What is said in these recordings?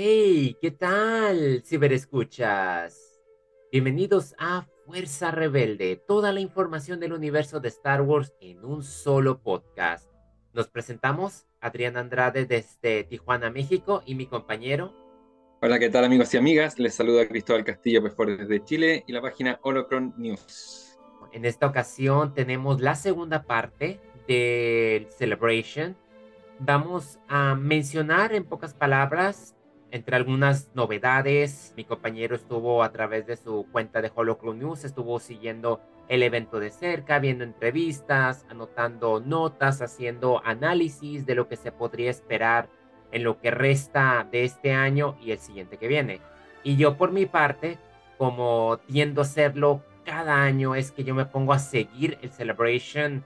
Hey, ¿qué tal, ciberescuchas? Bienvenidos a Fuerza Rebelde, toda la información del universo de Star Wars en un solo podcast. Nos presentamos Adrián Andrade desde Tijuana, México, y mi compañero. Hola, ¿qué tal amigos y amigas? Les saluda Cristóbal Castillo Pefor desde Chile y la página Holocron News. En esta ocasión tenemos la segunda parte del Celebration. Vamos a mencionar en pocas palabras entre algunas novedades, mi compañero estuvo a través de su cuenta de Holocron News, estuvo siguiendo el evento de cerca, viendo entrevistas, anotando notas, haciendo análisis de lo que se podría esperar en lo que resta de este año y el siguiente que viene. Y yo por mi parte, como tiendo a hacerlo cada año, es que yo me pongo a seguir el Celebration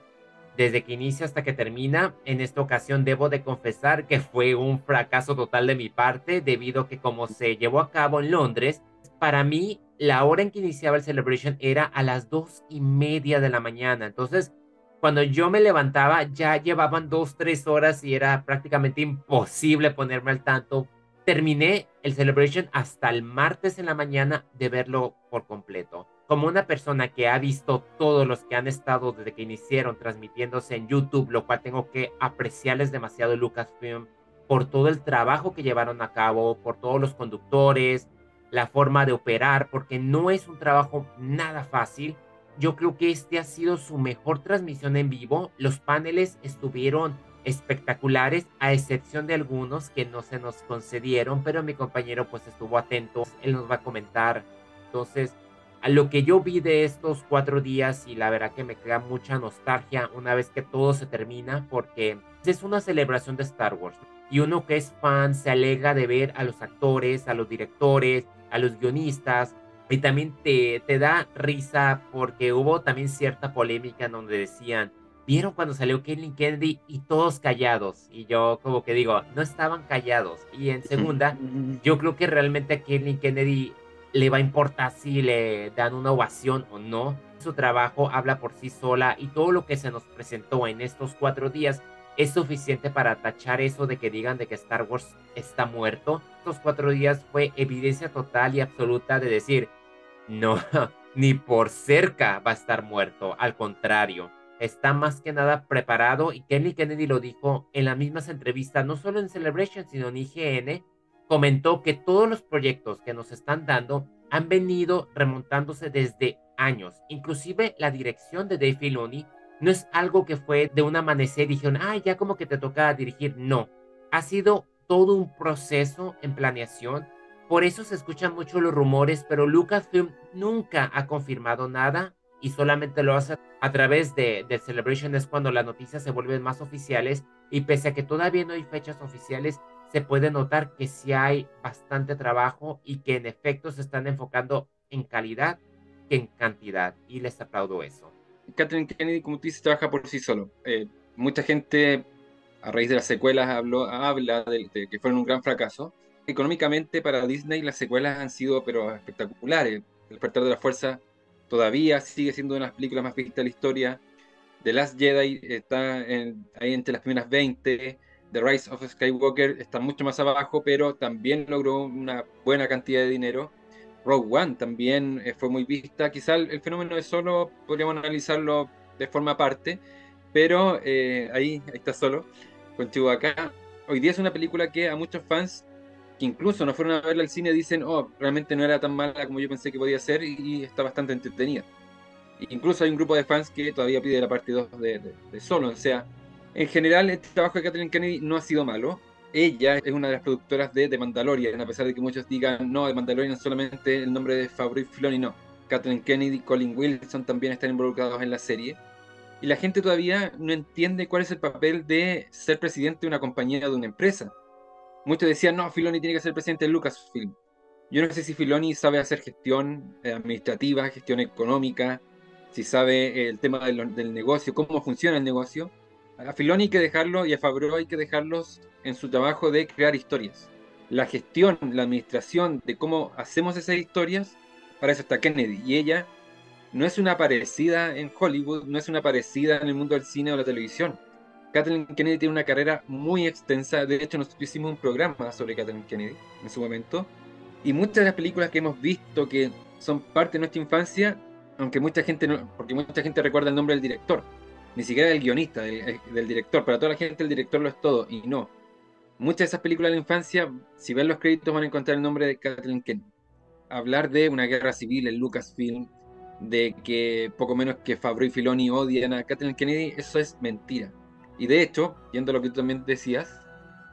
desde que inicia hasta que termina. En esta ocasión debo de confesar que fue un fracaso total de mi parte debido a que como se llevó a cabo en Londres, para mí la hora en que iniciaba el celebration era a las dos y media de la mañana. Entonces, cuando yo me levantaba ya llevaban dos, tres horas y era prácticamente imposible ponerme al tanto. Terminé el celebration hasta el martes en la mañana de verlo por completo como una persona que ha visto todos los que han estado desde que iniciaron transmitiéndose en YouTube, lo cual tengo que apreciarles demasiado Lucasfilm por todo el trabajo que llevaron a cabo, por todos los conductores, la forma de operar, porque no es un trabajo nada fácil. Yo creo que este ha sido su mejor transmisión en vivo. Los paneles estuvieron espectaculares, a excepción de algunos que no se nos concedieron, pero mi compañero pues estuvo atento, él nos va a comentar. Entonces, a lo que yo vi de estos cuatro días y la verdad que me crea mucha nostalgia una vez que todo se termina porque es una celebración de Star Wars y uno que es fan se alegra de ver a los actores, a los directores, a los guionistas y también te, te da risa porque hubo también cierta polémica en donde decían, vieron cuando salió Kathleen Kennedy y todos callados y yo como que digo, no estaban callados y en segunda, yo creo que realmente a Kathleen Kennedy le va a importar si le dan una ovación o no. Su trabajo habla por sí sola y todo lo que se nos presentó en estos cuatro días es suficiente para tachar eso de que digan de que Star Wars está muerto. Estos cuatro días fue evidencia total y absoluta de decir, no, ni por cerca va a estar muerto. Al contrario, está más que nada preparado y Kenny Kennedy lo dijo en las mismas entrevistas, no solo en Celebration, sino en IGN, comentó que todos los proyectos que nos están dando han venido remontándose desde años. Inclusive la dirección de Dave Filoni no es algo que fue de un amanecer y dijeron, ah, ya como que te toca dirigir. No, ha sido todo un proceso en planeación. Por eso se escuchan mucho los rumores, pero Lucasfilm nunca ha confirmado nada y solamente lo hace a través de, de Celebration es cuando las noticias se vuelven más oficiales y pese a que todavía no hay fechas oficiales, se puede notar que sí hay bastante trabajo y que en efecto se están enfocando en calidad que en cantidad. Y les aplaudo eso. Catherine Kennedy, como tú dices, trabaja por sí solo. Eh, mucha gente, a raíz de las secuelas, habló, habla de, que fueron un gran fracaso. Económicamente, para Disney, las secuelas han sido pero espectaculares. El despertar de la fuerza todavía sigue siendo una de las películas más vistas de la historia. The Last Jedi está ahí entre las primeras 20. The Rise of Skywalker está mucho más abajo, pero también logró una buena cantidad de dinero. Rogue One también eh, fue muy vista. Quizá el, fenómeno de solo podríamos analizarlo de forma aparte, pero eh, ahí, está solo, contigo acá. Hoy día es una película que a muchos fans incluso no fueron a verla al cine dicen, oh, realmente no era tan mala como yo pensé que podía ser y, está bastante entretenida. Incluso hay un grupo de fans que todavía pide la parte 2 de, de Solo, o sea, en general, este trabajo de Kathleen Kennedy no ha sido malo. Ella es una de las productoras de The Mandalorian, a pesar de que muchos digan, no, The Mandalorian es solamente el nombre de Fabrice Filoni, no. Kathleen Kennedy, Colin Wilson también están involucrados en la serie. Y la gente todavía no entiende cuál es el papel de ser presidente de una compañía, de una empresa. Muchos decían, no, Filoni tiene que ser presidente de Lucasfilm. Yo no sé si Filoni sabe hacer gestión eh, administrativa, gestión económica, si sabe el tema del negocio, cómo funciona el negocio a Filoni hay que dejarlo y a Fabro hay que dejarlos en su trabajo de crear historias. La gestión, la administración de cómo hacemos esas historias, para eso está Kennedy. Y ella no es una parecida en Hollywood, no es una parecida en el mundo del cine o la televisión. Kathleen Kennedy tiene una carrera muy extensa. De hecho, nosotros hicimos un programa sobre Kathleen Kennedy en su momento. Y muchas de las películas que hemos visto que son parte de nuestra infancia, aunque mucha gente no, porque mucha gente recuerda el nombre del director, ni siquiera del guionista, del, del, director. Para toda la gente el director lo es todo, y no. Muchas de esas películas de la infancia, si ven los créditos van a encontrar el nombre de Kathleen Kennedy. Hablar de una guerra civil en Lucasfilm, de que poco menos que Fabro y Filoni odian a Kathleen Kennedy, eso es mentira. Y de hecho, viendo lo que tú también decías,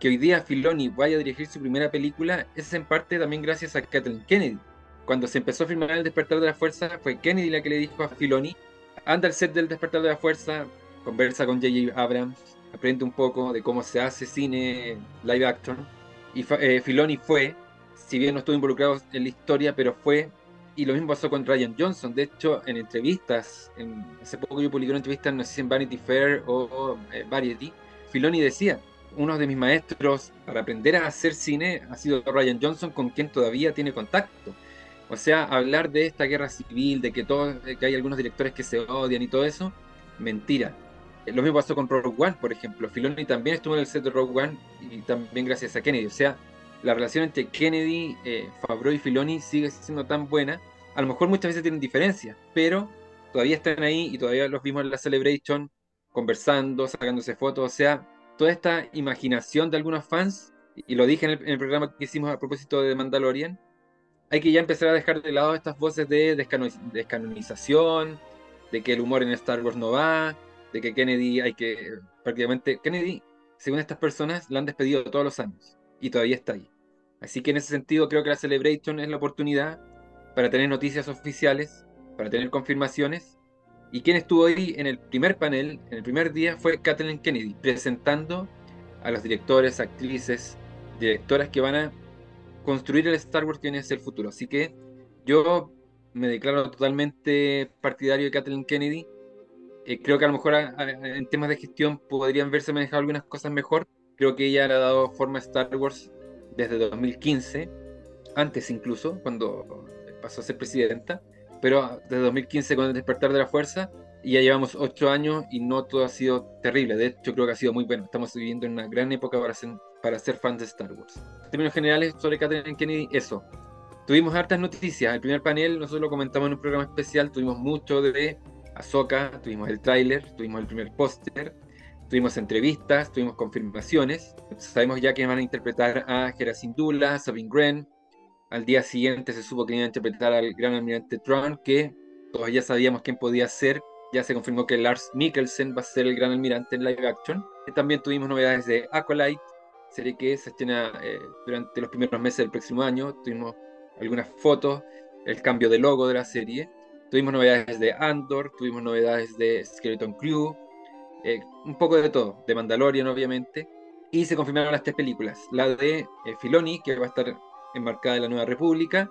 que hoy día Filoni vaya a dirigir su primera película es en parte también gracias a Kathleen Kennedy. Cuando se empezó a filmar El Despertar de la Fuerza, fue Kennedy la que le dijo a Filoni, anda al set del Despertar de la Fuerza, conversa con J.J. Abrams, aprende un poco de cómo se hace cine live action. Y eh, Filoni fue, si bien no estuvo involucrado en la historia, pero fue y lo mismo pasó con Ryan Johnson. De hecho, en entrevistas, en, hace poco yo publiqué una entrevista, no sé si en Vanity Fair o, eh, Variety, Filoni decía, uno de mis maestros para aprender a hacer cine ha sido Ryan Johnson, con quien todavía tiene contacto. O sea, hablar de esta guerra civil, de que, todo, que hay algunos directores que se odian y todo eso, mentira. Lo mismo pasó con Rogue One, por ejemplo. Filoni también estuvo en el set de Rogue One y también gracias a Kennedy. O sea, la relación entre Kennedy, eh, Favreau y Filoni sigue siendo tan buena. A lo mejor muchas veces tienen diferencias, pero todavía están ahí y todavía los vimos en la Celebration conversando, sacándose fotos. O sea, toda esta imaginación de algunos fans, y lo dije en el, programa que hicimos a propósito de Mandalorian, hay que ya empezar a dejar de lado estas voces de descanonización, de que el humor en Star Wars no va, de que Kennedy hay que prácticamente Kennedy, según estas personas, la han despedido todos los años y todavía está ahí. Así que en ese sentido creo que la Celebration es la oportunidad para tener noticias oficiales, para tener confirmaciones. Y quien estuvo ahí en el primer panel, en el primer día, fue Kathleen Kennedy, presentando a los directores, actrices, directoras que van a construir el Star Wars que viene el futuro. Así que yo me declaro totalmente partidario de Kathleen Kennedy. Eh, creo que a lo mejor en temas de gestión podrían verse manejado algunas cosas mejor, Creo que ella le ha dado forma a Star Wars desde 2015, antes incluso, cuando pasó a ser presidenta, pero desde 2015 con el despertar de la fuerza, y ya llevamos ocho años y no todo ha sido terrible. De hecho, creo que ha sido muy bueno. Estamos viviendo en una gran época para ser, para ser fans de Star Wars. En términos generales, sobre Kathleen Kennedy, eso. Tuvimos hartas noticias. El primer panel, nosotros lo comentamos en un programa especial. Tuvimos mucho de Ahsoka, tuvimos el tráiler, tuvimos el primer póster, Tuvimos entrevistas, tuvimos confirmaciones. Sabemos ya que van a interpretar a Hera Syndulla, Sabine Wren. Al día siguiente se supo que iban a interpretar al gran almirante Tron, que todos ya sabíamos quién podía ser. Ya se confirmó que Lars Mikkelsen va a ser el gran almirante en live action. también tuvimos novedades de Acolyte, serie que se estrena eh, durante los primeros meses del próximo año. Tuvimos algunas fotos, el cambio de logo de la serie. Tuvimos novedades de Andor, tuvimos novedades de Skeleton Crew, eh, un poco de todo, de Mandalorian obviamente, y se confirmaron las tres películas, la de eh, Filoni, que va a estar enmarcada en la Nueva República,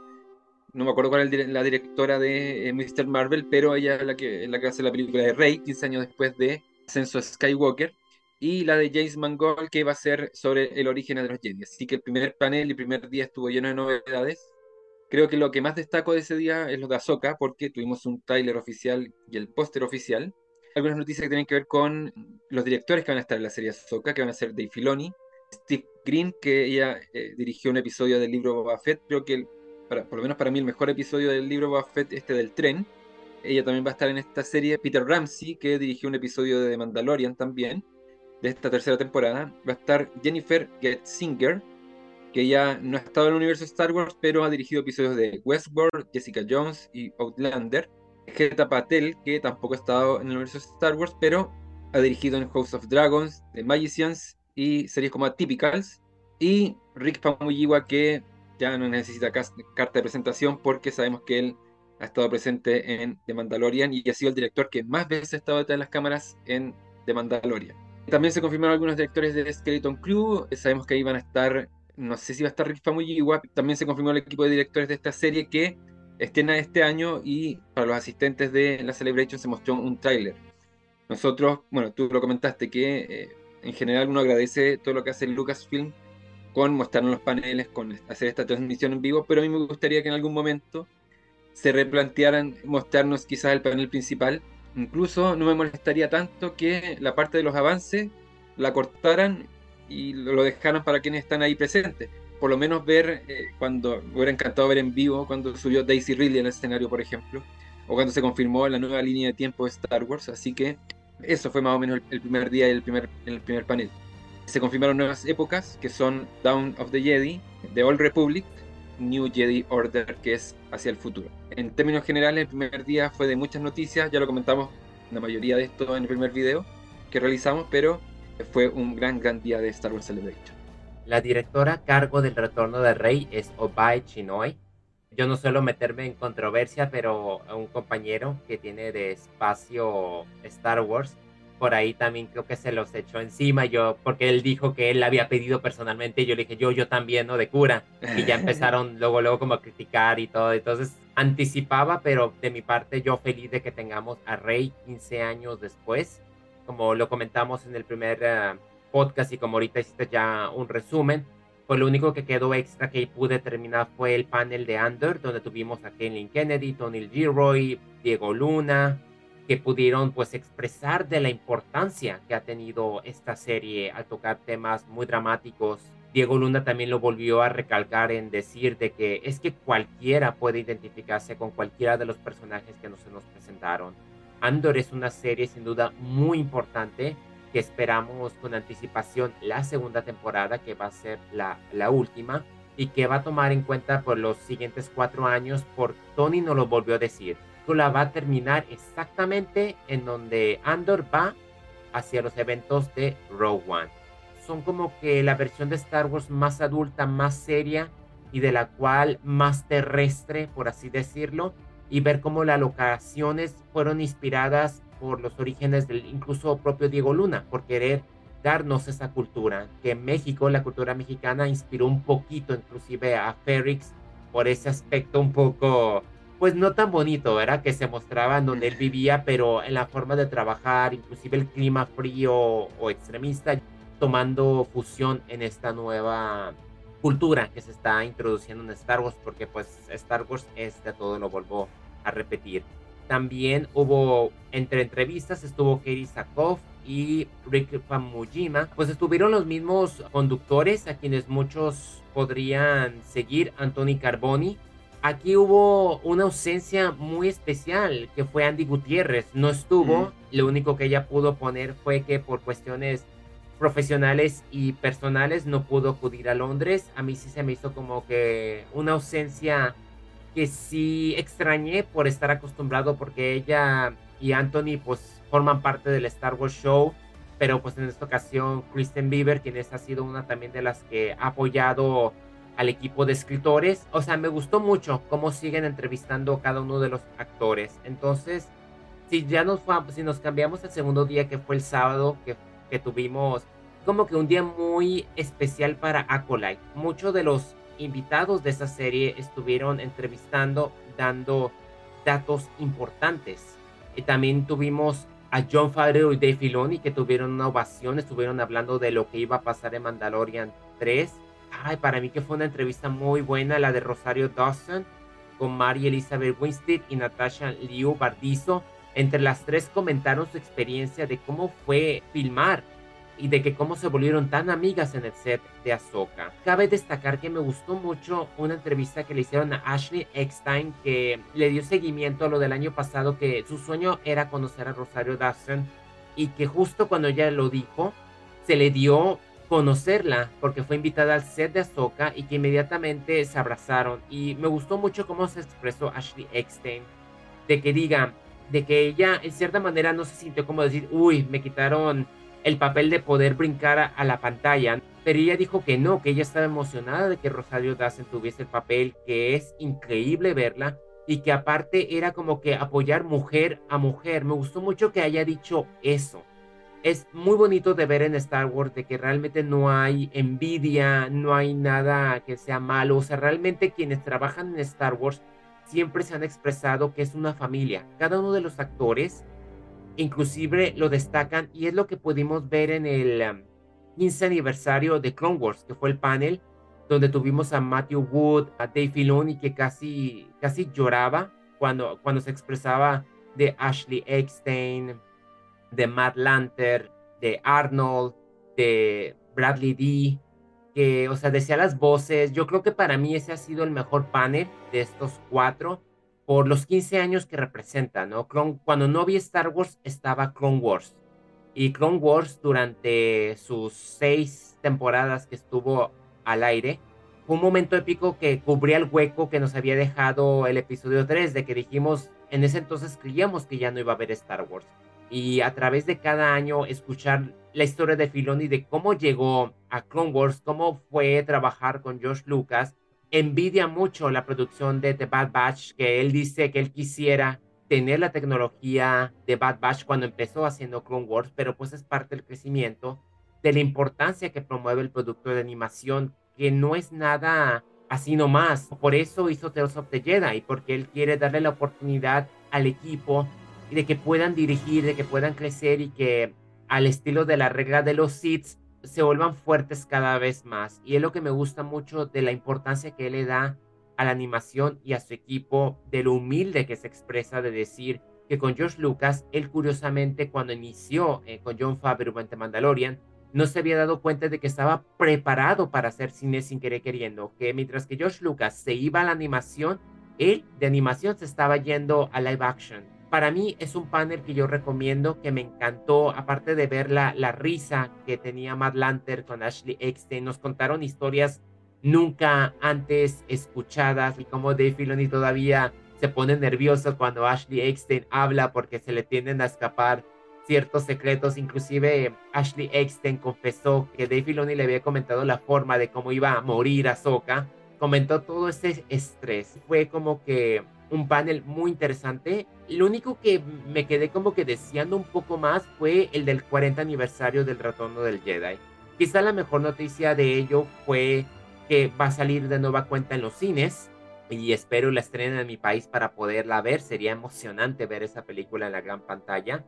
no me acuerdo cuál es la directora de eh, Mr. Marvel, pero ella es la que, la que hace la película de Rey, 15 años después de Ascenso Skywalker, y la de James Mangold, que va a ser sobre el origen de los Jedi. Así que el primer panel y primer día estuvo lleno de novedades. Creo que lo que más destaco de ese día es lo de Ahsoka, porque tuvimos un trailer oficial y el póster oficial algunas noticias que tienen que ver con los directores que van a estar en la serie Ahsoka, que van a ser Dave Filoni, Steve Green, que ella eh, dirigió un episodio del libro Boba Fett, creo que para, por lo menos para mí el mejor episodio del libro Boba Fett, este del tren. Ella también va a estar en esta serie. Peter Ramsey, que dirigió un episodio de Mandalorian también, de esta tercera temporada. Va a estar Jennifer Getzinger, que ella no ha estado en el universo Star Wars, pero ha dirigido episodios de Westworld, Jessica Jones y Outlander. Geta Patel, que tampoco ha estado en el universo de Star Wars, pero ha dirigido en House of Dragons, The Magicians y series como Atypicals. Y Rick Famuyiwa, que ya no necesita carta de presentación porque sabemos que él ha estado presente en The Mandalorian y ha sido el director que más veces ha estado detrás de las cámaras en The Mandalorian. También se confirmaron algunos directores de Skeleton Crew, sabemos que ahí van a estar, no sé si va a estar Rick Famuyiwa, también se confirmó el equipo de directores de esta serie que estrena este año y para los asistentes de la Celebration se mostró un tráiler. Nosotros, bueno, tú lo comentaste que eh, en general uno agradece todo lo que hace Lucasfilm con mostrarnos los paneles, con hacer esta transmisión en vivo, pero a mí me gustaría que en algún momento se replantearan mostrarnos quizás el panel principal. Incluso no me molestaría tanto que la parte de los avances la cortaran y lo dejaran para quienes están ahí presentes. Por lo menos ver eh, cuando, me hubiera encantado ver en vivo cuando subió Daisy Ridley el escenario, por ejemplo, o cuando se confirmó la nueva línea de tiempo de Star Wars. Así que eso fue más o menos el, primer día y el primer, el primer panel. Se confirmaron nuevas épocas que son Dawn of the Jedi, The Old Republic, New Jedi Order, que es hacia el futuro. En términos generales, el primer día fue de muchas noticias, ya lo comentamos la mayoría de esto en el primer video que realizamos, pero fue un gran, gran día de Star Wars Celebration. La directora a cargo del retorno del rey es Obai Chinoy. Yo no suelo meterme en controversia, pero un compañero que tiene de espacio Star Wars por ahí también creo que se los echó encima yo, porque él dijo que él había pedido personalmente, y yo le dije, yo, yo también, ¿no? De cura. Y ya empezaron luego, luego como a criticar y todo. Entonces anticipaba, pero de mi parte yo feliz de que tengamos a Rey 15 años después, como lo comentamos en el primer eh, podcast y como ahorita hiciste ya un resumen. Pues lo único que quedó extra que pude terminar fue el panel de Under, donde tuvimos a Kathleen Kennedy, Tony Gilroy, Diego Luna, que pudieron pues expresar de la importancia que ha tenido esta serie al tocar temas muy dramáticos. Diego Luna también lo volvió a recalcar en decir de que es que cualquiera puede identificarse con cualquiera de los personajes que nos, nos presentaron. Andor es una serie sin duda muy importante que esperamos con anticipación la segunda temporada que va a ser la, la última y que va a tomar en cuenta por los siguientes cuatro años por Tony nos lo volvió a decir la va a terminar exactamente en donde Andor va hacia los eventos de Rogue One. Son como que la versión de Star Wars más adulta, más seria y de la cual más terrestre, por así decirlo, y ver cómo las locaciones fueron inspiradas por los orígenes del incluso propio Diego Luna, por querer darnos esa cultura, que en México, la cultura mexicana inspiró un poquito inclusive a Ferrix por ese aspecto un poco pues no tan bonito, ¿verdad? Que se mostraba en donde él vivía, pero en la forma de trabajar, inclusive el clima frío o extremista, tomando fusión en esta nueva cultura que se está introduciendo en Star Wars, porque pues Star Wars es de todo, lo vuelvo a repetir. También hubo entre entrevistas, estuvo Katie Sakoff y Rick Famujima, pues estuvieron los mismos conductores a quienes muchos podrían seguir, Anthony Carboni, Aquí hubo una ausencia muy especial, que fue Andy Gutiérrez. No estuvo, lo único que ella pudo poner fue que por cuestiones profesionales y personales no pudo acudir a Londres. A mí sí se me hizo como que una ausencia que sí extrañé por estar acostumbrado porque ella y Anthony pues forman parte del Star Wars Show, pero pues en esta ocasión Kristen Bieber, quien ha sido una también de las que ha apoyado al equipo de escritores. O sea, me gustó mucho cómo siguen entrevistando cada uno de los actores. Entonces, si ya nos, si nos cambiamos al segundo día, que fue el sábado, que, que tuvimos como que un día muy especial para Acolyte. Muchos de los invitados de esa serie estuvieron entrevistando, dando datos importantes. Y también tuvimos a John Favreau y Dave Filoni que tuvieron una ovación, estuvieron hablando de lo que iba a pasar en Mandalorian 3 ay, para mí que fue una entrevista muy buena, la de Rosario Dawson con Mary Elizabeth Winstead y Natasha Liu Bardizo. Entre las tres comentaron su experiencia de cómo fue filmar y de que cómo se volvieron tan amigas en el set de Ahsoka. Cabe destacar que me gustó mucho una entrevista que le hicieron a Ashley Eckstein que le dio seguimiento a lo del año pasado que su sueño era conocer a Rosario Dawson y que justo cuando ella lo dijo se le dio conocerla porque fue invitada al set de Ahsoka y que inmediatamente se abrazaron. Y me gustó mucho cómo se expresó Ashley Eckstein de que diga, de que ella en cierta manera no se sintió como decir, uy, me quitaron el papel de poder brincar a, la pantalla. Pero ella dijo que no, que ella estaba emocionada de que Rosario Dawson tuviese el papel, que es increíble verla y que aparte era como que apoyar mujer a mujer. Me gustó mucho que haya dicho eso es muy bonito de ver en Star Wars de que realmente no hay envidia, no hay nada que sea malo. O sea, realmente quienes trabajan en Star Wars siempre se han expresado que es una familia. Cada uno de los actores inclusive lo destacan y es lo que pudimos ver en el 15 um, aniversario de Clone Wars, que fue el panel donde tuvimos a Matthew Wood, a Dave Filoni que casi, casi lloraba cuando, cuando se expresaba de Ashley Eckstein, de Matt Lanter, de Arnold, de Bradley D, que, o sea, decía las voces. Yo creo que para mí ese ha sido el mejor panel de estos cuatro por los 15 años que representa, ¿no? cuando no vi Star Wars estaba Clone Wars. Y Clone Wars durante sus seis temporadas que estuvo al aire, fue un momento épico que cubría el hueco que nos había dejado el episodio 3, de que dijimos, en ese entonces creíamos que ya no iba a haber Star Wars. Y a través de cada año escuchar la historia de Filoni, de cómo llegó a Clone Wars, cómo fue trabajar con George Lucas, envidia mucho la producción de The Bad Batch, que él dice que él quisiera tener la tecnología de Bad Batch cuando empezó haciendo Clone Wars, pero pues es parte del crecimiento, de la importancia que promueve el producto de animación, que no es nada así nomás. Por eso hizo Tales of the Jedi, porque él quiere darle la oportunidad al equipo de que puedan dirigir, de que puedan crecer y que al estilo de la regla de los Sith se vuelvan fuertes cada vez más. Y es lo que me gusta mucho de la importancia que él le da a la animación y a su equipo, de lo humilde que se expresa de decir que con George Lucas, él curiosamente cuando inició eh, con John Favreau en The Mandalorian, no se había dado cuenta de que estaba preparado para hacer cine sin querer queriendo, que mientras que George Lucas se iba a la animación, él de animación se estaba yendo a live action para mí es un panel que yo recomiendo, que me encantó, aparte de ver la, la risa que tenía Matt Lanter con Ashley Eckstein, nos contaron historias nunca antes escuchadas y como Dave Filoni todavía se pone nervioso cuando Ashley Eckstein habla porque se le tienden a escapar ciertos secretos, inclusive Ashley Eckstein confesó que Dave Filoni le había comentado la forma de cómo iba a morir Ahsoka, comentó todo ese estrés, fue como que un panel muy interesante. Lo único que me quedé como que deseando un poco más fue el del 40 aniversario del retorno del Jedi. Quizá la mejor noticia de ello fue que va a salir de nueva cuenta en los cines y espero la estrenen en mi país para poderla ver. Sería emocionante ver esa película en la gran pantalla.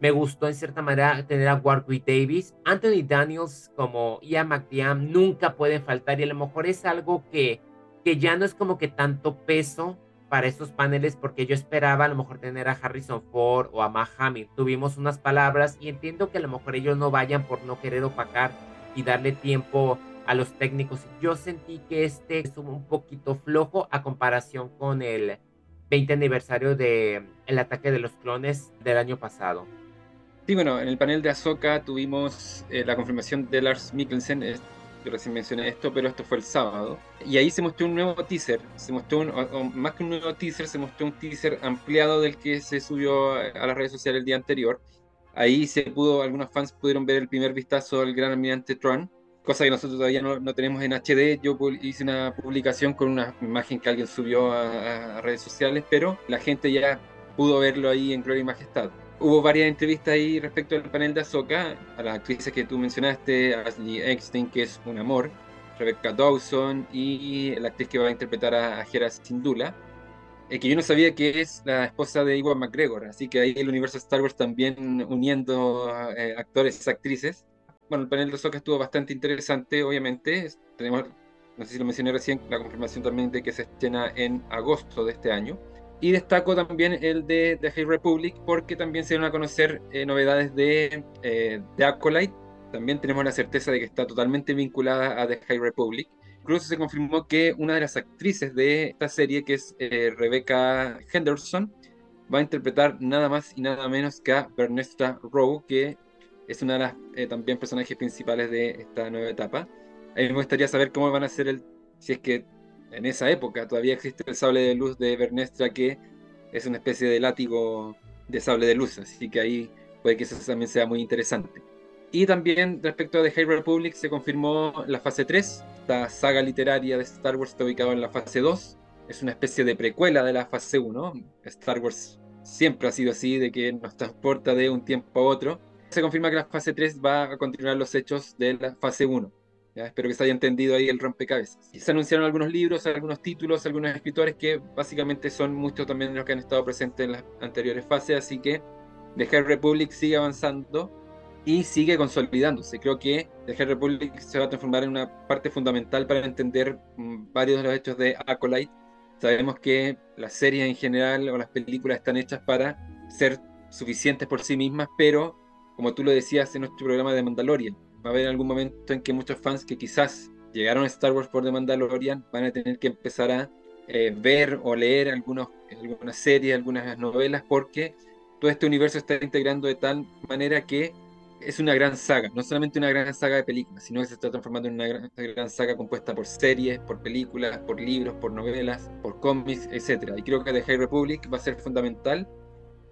Me gustó en cierta manera tener a Warwick Davis. Anthony Daniels como Ian McDiam nunca pueden faltar y a lo mejor es algo que, que ya no es como que tanto peso para estos paneles porque yo esperaba a lo mejor tener a Harrison Ford o a Matt Hamill. Tuvimos unas palabras y entiendo que a lo mejor ellos no vayan por no querer opacar y darle tiempo a los técnicos. Yo sentí que este es un poquito flojo a comparación con el 20 aniversario de el ataque de los clones del año pasado. Sí, bueno, en el panel de Ahsoka tuvimos eh, la confirmación de Lars Mikkelsen, yo recién mencioné esto, pero esto fue el sábado. Y ahí se mostró un nuevo teaser, se mostró un, más que un nuevo teaser, se mostró un teaser ampliado del que se subió a las redes sociales el día anterior. Ahí se pudo, algunos fans pudieron ver el primer vistazo al gran almirante Tron, cosa que nosotros todavía no, no tenemos en HD. Yo hice una publicación con una imagen que alguien subió a, a redes sociales, pero la gente ya pudo verlo ahí en Gloria y Majestad hubo varias entrevistas ahí respecto al panel de Ahsoka, a las actrices que tú mencionaste, Ashley Eckstein, que es un amor, Rebecca Dawson y la actriz que va a interpretar a, Hera Syndulla, eh, que yo no sabía que es la esposa de Iwan McGregor, así que ahí el universo Star Wars también uniendo eh, actores actrices. Bueno, el panel de Ahsoka estuvo bastante interesante, obviamente. Tenemos, no sé si lo mencioné recién, la confirmación también de que se estrena en agosto de este año. Y destaco también el de The High Republic porque también se van a conocer eh, novedades de, eh, de Acolyte. También tenemos la certeza de que está totalmente vinculada a The High Republic. Incluso se confirmó que una de las actrices de esta serie, que es eh, Rebecca Henderson, va a interpretar nada más y nada menos que a Bernesta Rowe, que es una de las también personajes principales de esta nueva etapa. A mí me gustaría saber cómo van a ser el, si es que en esa época todavía existe el sable de luz de Bernestra que es una especie de látigo de sable de luz, así que ahí puede que eso también sea muy interesante. Y también respecto a The High Republic se confirmó la fase 3, esta saga literaria de Star Wars está ubicada en la fase 2, es una especie de precuela de la fase 1, Star Wars siempre ha sido así, de que nos transporta de un tiempo a otro. Se confirma que la fase 3 va a continuar los hechos de la fase 1. Espero que se haya entendido ahí el rompecabezas. Se anunciaron algunos libros, algunos títulos, algunos escritores que básicamente son muchos también los que han estado presentes en las anteriores fases, así que The High Republic sigue avanzando y sigue consolidándose. Creo que The High Republic se va a transformar en una parte fundamental para entender mm, varios de los hechos de Acolyte. Sabemos que las series en general o las películas están hechas para ser suficientes por sí mismas, pero como tú lo decías en nuestro programa de Mandalorian, va a haber algún momento en que muchos fans que quizás llegaron a Star Wars por The Mandalorian van a tener que empezar a eh, ver o leer algunos, algunas series, algunas novelas, porque todo este universo está integrando de tal manera que es una gran saga, no solamente una gran saga de películas, sino que se está transformando en una gran, saga compuesta por series, por películas, por libros, por novelas, por cómics, etc. Y creo que The High Republic va a ser fundamental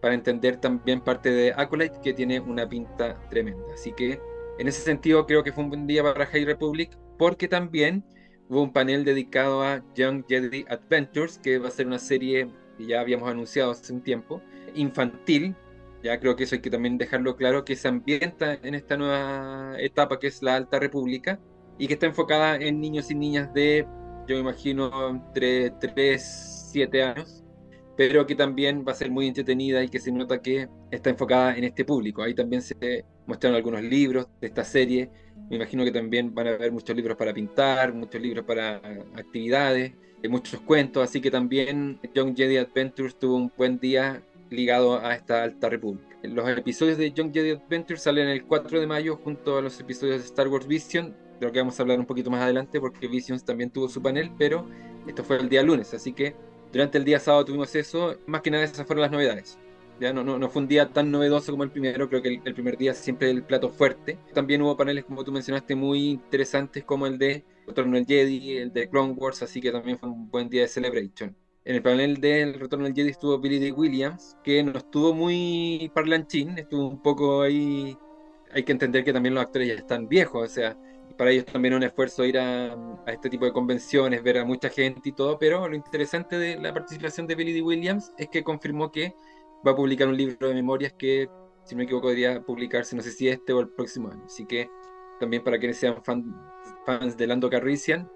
para entender también parte de Acolyte, que tiene una pinta tremenda. Así que en ese sentido creo que fue un buen día para High Republic, porque también hubo un panel dedicado a Young Jedi Adventures, que va a ser una serie que ya habíamos anunciado hace un tiempo, infantil, ya creo que eso hay que también dejarlo claro, que se ambienta en esta nueva etapa que es la Alta República y que está enfocada en niños y niñas de, yo me imagino, entre 3, 7 años, pero que también va a ser muy entretenida y que se nota que está enfocada en este público. Ahí también se mostraron algunos libros de esta serie. Me imagino que también van a haber muchos libros para pintar, muchos libros para actividades, muchos cuentos, así que también Young Jedi Adventures tuvo un buen día ligado a esta alta república. Los episodios de Young Jedi Adventure salen el 4 de mayo junto a los episodios de Star Wars Vision, de lo que vamos a hablar un poquito más adelante porque Visions también tuvo su panel, pero esto fue el día lunes, así que durante el día sábado tuvimos eso, más que nada esas fueron las novedades. Ya no, no, no fue un día tan novedoso como el primero, creo que el, primer día siempre el plato fuerte. También hubo paneles, como tú mencionaste, muy interesantes como el de Retorno del Jedi, el de Clone Wars, así que también fue un buen día de Celebration. En el panel del Retorno del Jedi estuvo Billy D. Williams, que no estuvo muy parlanchín, estuvo un poco ahí. Hay que entender que también los actores ya están viejos, o sea, para ellos también un esfuerzo ir a, este tipo de convenciones, ver a mucha gente y todo, pero lo interesante de la participación de Billy D. Williams es que confirmó que va a publicar un libro de memorias que, si no me equivoco, debería publicarse, no sé si este o el próximo año. Así que también para quienes sean fans de Lando Carrician,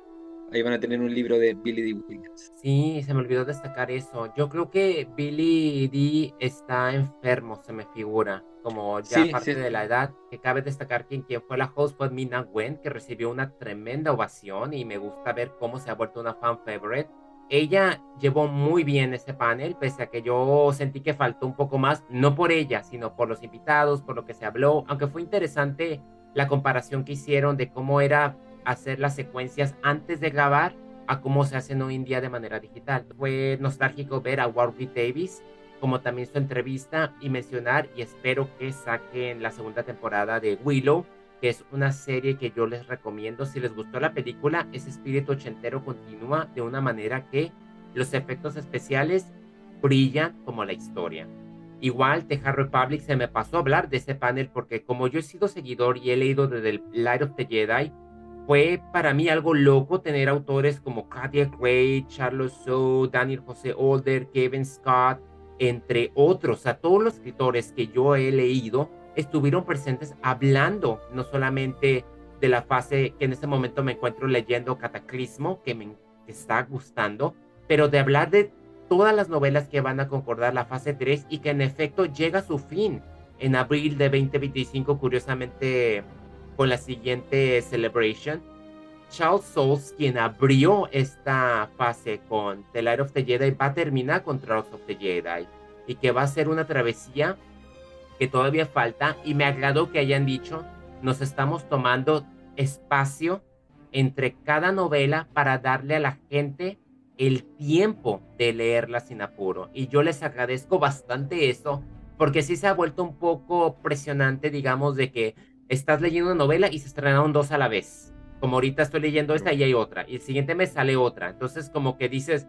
ahí van a tener un libro de Billy D. Williams. Sí, se me olvidó destacar eso. Yo creo que Billy D. está enfermo, se me figura, como ya parte de la edad. Que cabe destacar que quien fue la host fue Mina Gwen, que recibió una tremenda ovación y me gusta ver cómo se ha vuelto una fan favorite. Ella llevó muy bien ese panel, pese a que yo sentí que faltó un poco más, no por ella, sino por los invitados, por lo que se habló, aunque fue interesante la comparación que hicieron de cómo era hacer las secuencias antes de grabar a cómo se hacen hoy en día de manera digital. Fue nostálgico ver a Warwick Davis, como también su entrevista y mencionar y espero que saquen la segunda temporada de Willow, que es una serie que yo les recomiendo. Si les gustó la película, ese espíritu ochentero continúa de una manera que los efectos especiales brillan como la historia. Igual, Teja Republic se me pasó a hablar de ese panel porque como yo he sido seguidor y he leído desde el Light of the Jedi, fue para mí algo loco tener autores como Katia Gray, Charles Soule, Daniel José Older, Kevin Scott, entre otros. Sea, todos los escritores que yo he leído estuvieron presentes hablando no solamente de la fase que en este momento me encuentro leyendo Cataclismo, que me está gustando, pero de hablar de todas las novelas que van a concordar la fase 3 y que en efecto llega a su fin en abril de 2025, curiosamente con la siguiente celebration. Charles Souls, quien abrió esta fase con The Light of the Jedi, va a terminar con Trials of the Jedi y que va a ser una travesía que todavía falta y me agradó que hayan dicho, nos estamos tomando espacio entre cada novela para darle a la gente el tiempo de leerla sin apuro. Y yo les agradezco bastante eso, porque sí se ha vuelto un poco presionante, digamos, de que estás leyendo una novela y se estrenaron dos a la vez. Como ahorita estoy leyendo esta y hay otra, y el siguiente mes sale otra. Entonces, como que dices,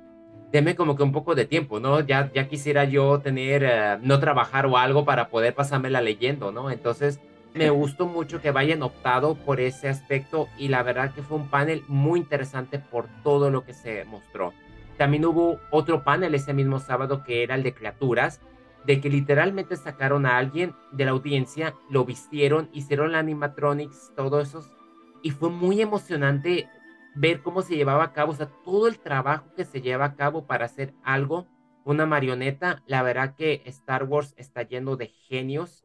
deme como que un poco de tiempo, ¿no? Ya, ya quisiera yo tener, eh, no trabajar o algo para poder pasármela leyendo, ¿no? Entonces, me gustó mucho que vayan optado por ese aspecto y la verdad que fue un panel muy interesante por todo lo que se mostró. También hubo otro panel ese mismo sábado que era el de criaturas, de que literalmente sacaron a alguien de la audiencia, lo vistieron, hicieron la animatronics, todo eso, y fue muy emocionante ver cómo se llevaba a cabo, o sea, todo el trabajo que se lleva a cabo para hacer algo, una marioneta, la verdad que Star Wars está lleno de genios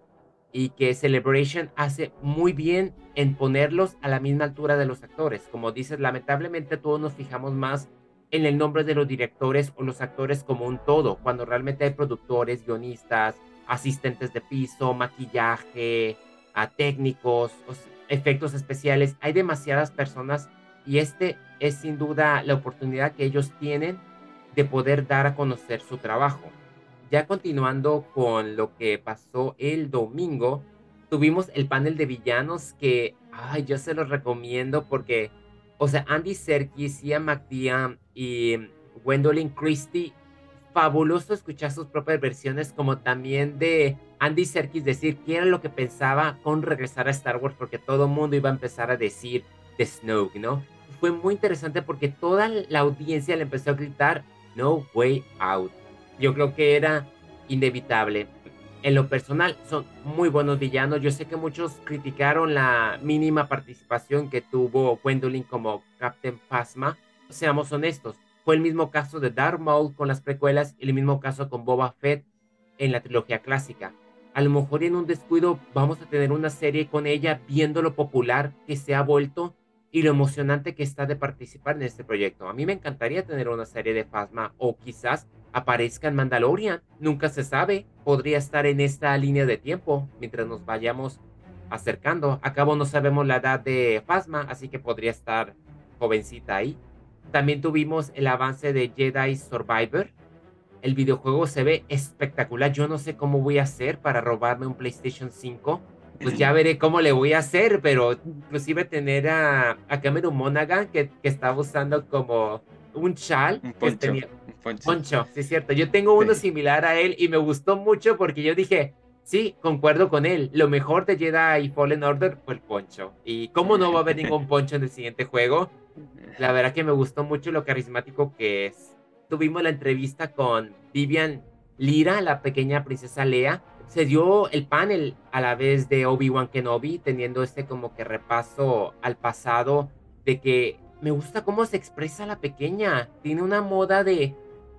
y que Celebration hace muy bien en ponerlos a la misma altura de los actores. Como dices, lamentablemente todos nos fijamos más en el nombre de los directores o los actores como un todo, cuando realmente hay productores, guionistas, asistentes de piso, maquillaje, técnicos. efectos especiales, hay demasiadas personas y este es sin duda la oportunidad que ellos tienen de poder dar a conocer su trabajo. Ya continuando con lo que pasó el domingo, tuvimos el panel de villanos que, ay, yo se los recomiendo porque, o sea, Andy Serkis, Ian McDiarm y Gwendolyn Christie, fabuloso escuchar sus propias versiones, como también de Andy Serkis decir qué era lo que pensaba con regresar a Star Wars, porque todo el mundo iba a empezar a decir de Snoke, ¿no? Fue muy interesante porque toda la audiencia le empezó a gritar No Way Out. Yo creo que era inevitable. En lo personal, son muy buenos villanos. Yo sé que muchos criticaron la mínima participación que tuvo Gwendolyn como Captain Phasma. Seamos honestos, fue el mismo caso de Darth Maul con las precuelas y el mismo caso con Boba Fett en la trilogía clásica. A lo mejor en un descuido vamos a tener una serie con ella viendo lo popular que se ha vuelto y lo emocionante que está de participar en este proyecto. A mí me encantaría tener una serie de Phasma o quizás aparezca en Mandalorian. Nunca se sabe. Podría estar en esta línea de tiempo mientras nos vayamos acercando. A cabo no sabemos la edad de Phasma, así que podría estar jovencita ahí. También tuvimos el avance de Jedi Survivor. El videojuego se ve espectacular. Yo no sé cómo voy a hacer para robarme un PlayStation 5. Pues ya veré cómo le voy a hacer, pero inclusive tener a, a Cameron Monaghan que, que estaba usando como un chal. Un poncho. poncho. sí es cierto. Yo tengo uno similar a él y me gustó mucho porque yo dije, sí, concuerdo con él. Lo mejor de Jedi Fallen Order fue el poncho. ¿Y cómo no va a haber ningún poncho en el siguiente juego? La verdad que me gustó mucho lo carismático que es. Tuvimos la entrevista con Vivian Lira, la pequeña princesa Lea. Se dio el panel a la vez de Obi-Wan Kenobi, teniendo este como que repaso al pasado de que me gusta cómo se expresa la pequeña. Tiene una moda de,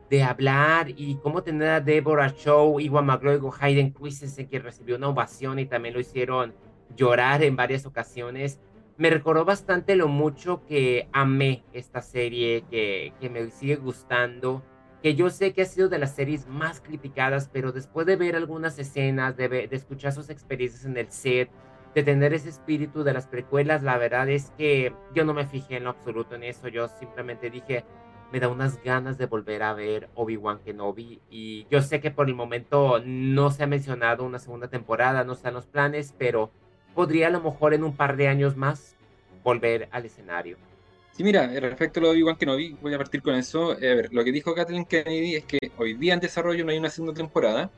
de hablar y cómo tener a Deborah Show, Iwan McGregor, Hayden Christensen, que recibió una ovación y también lo hicieron llorar en varias ocasiones me recordó bastante lo mucho que amé esta serie, que, que me sigue gustando, que yo sé que ha sido de las series más criticadas, pero después de ver algunas escenas, de, escuchar sus experiencias en el set, de tener ese espíritu de las precuelas, la verdad es que yo no me fijé en lo absoluto en eso, yo simplemente dije, me da unas ganas de volver a ver Obi-Wan Kenobi y yo sé que por el momento no se ha mencionado una segunda temporada, no están los planes, pero podría a lo mejor en un par de años más volver al escenario. Sí, mira, respecto a lo de Obi-Wan Kenobi, voy a partir con eso. Eh, a ver, lo que dijo Kathleen Kennedy es que hoy día en desarrollo no hay una segunda temporada,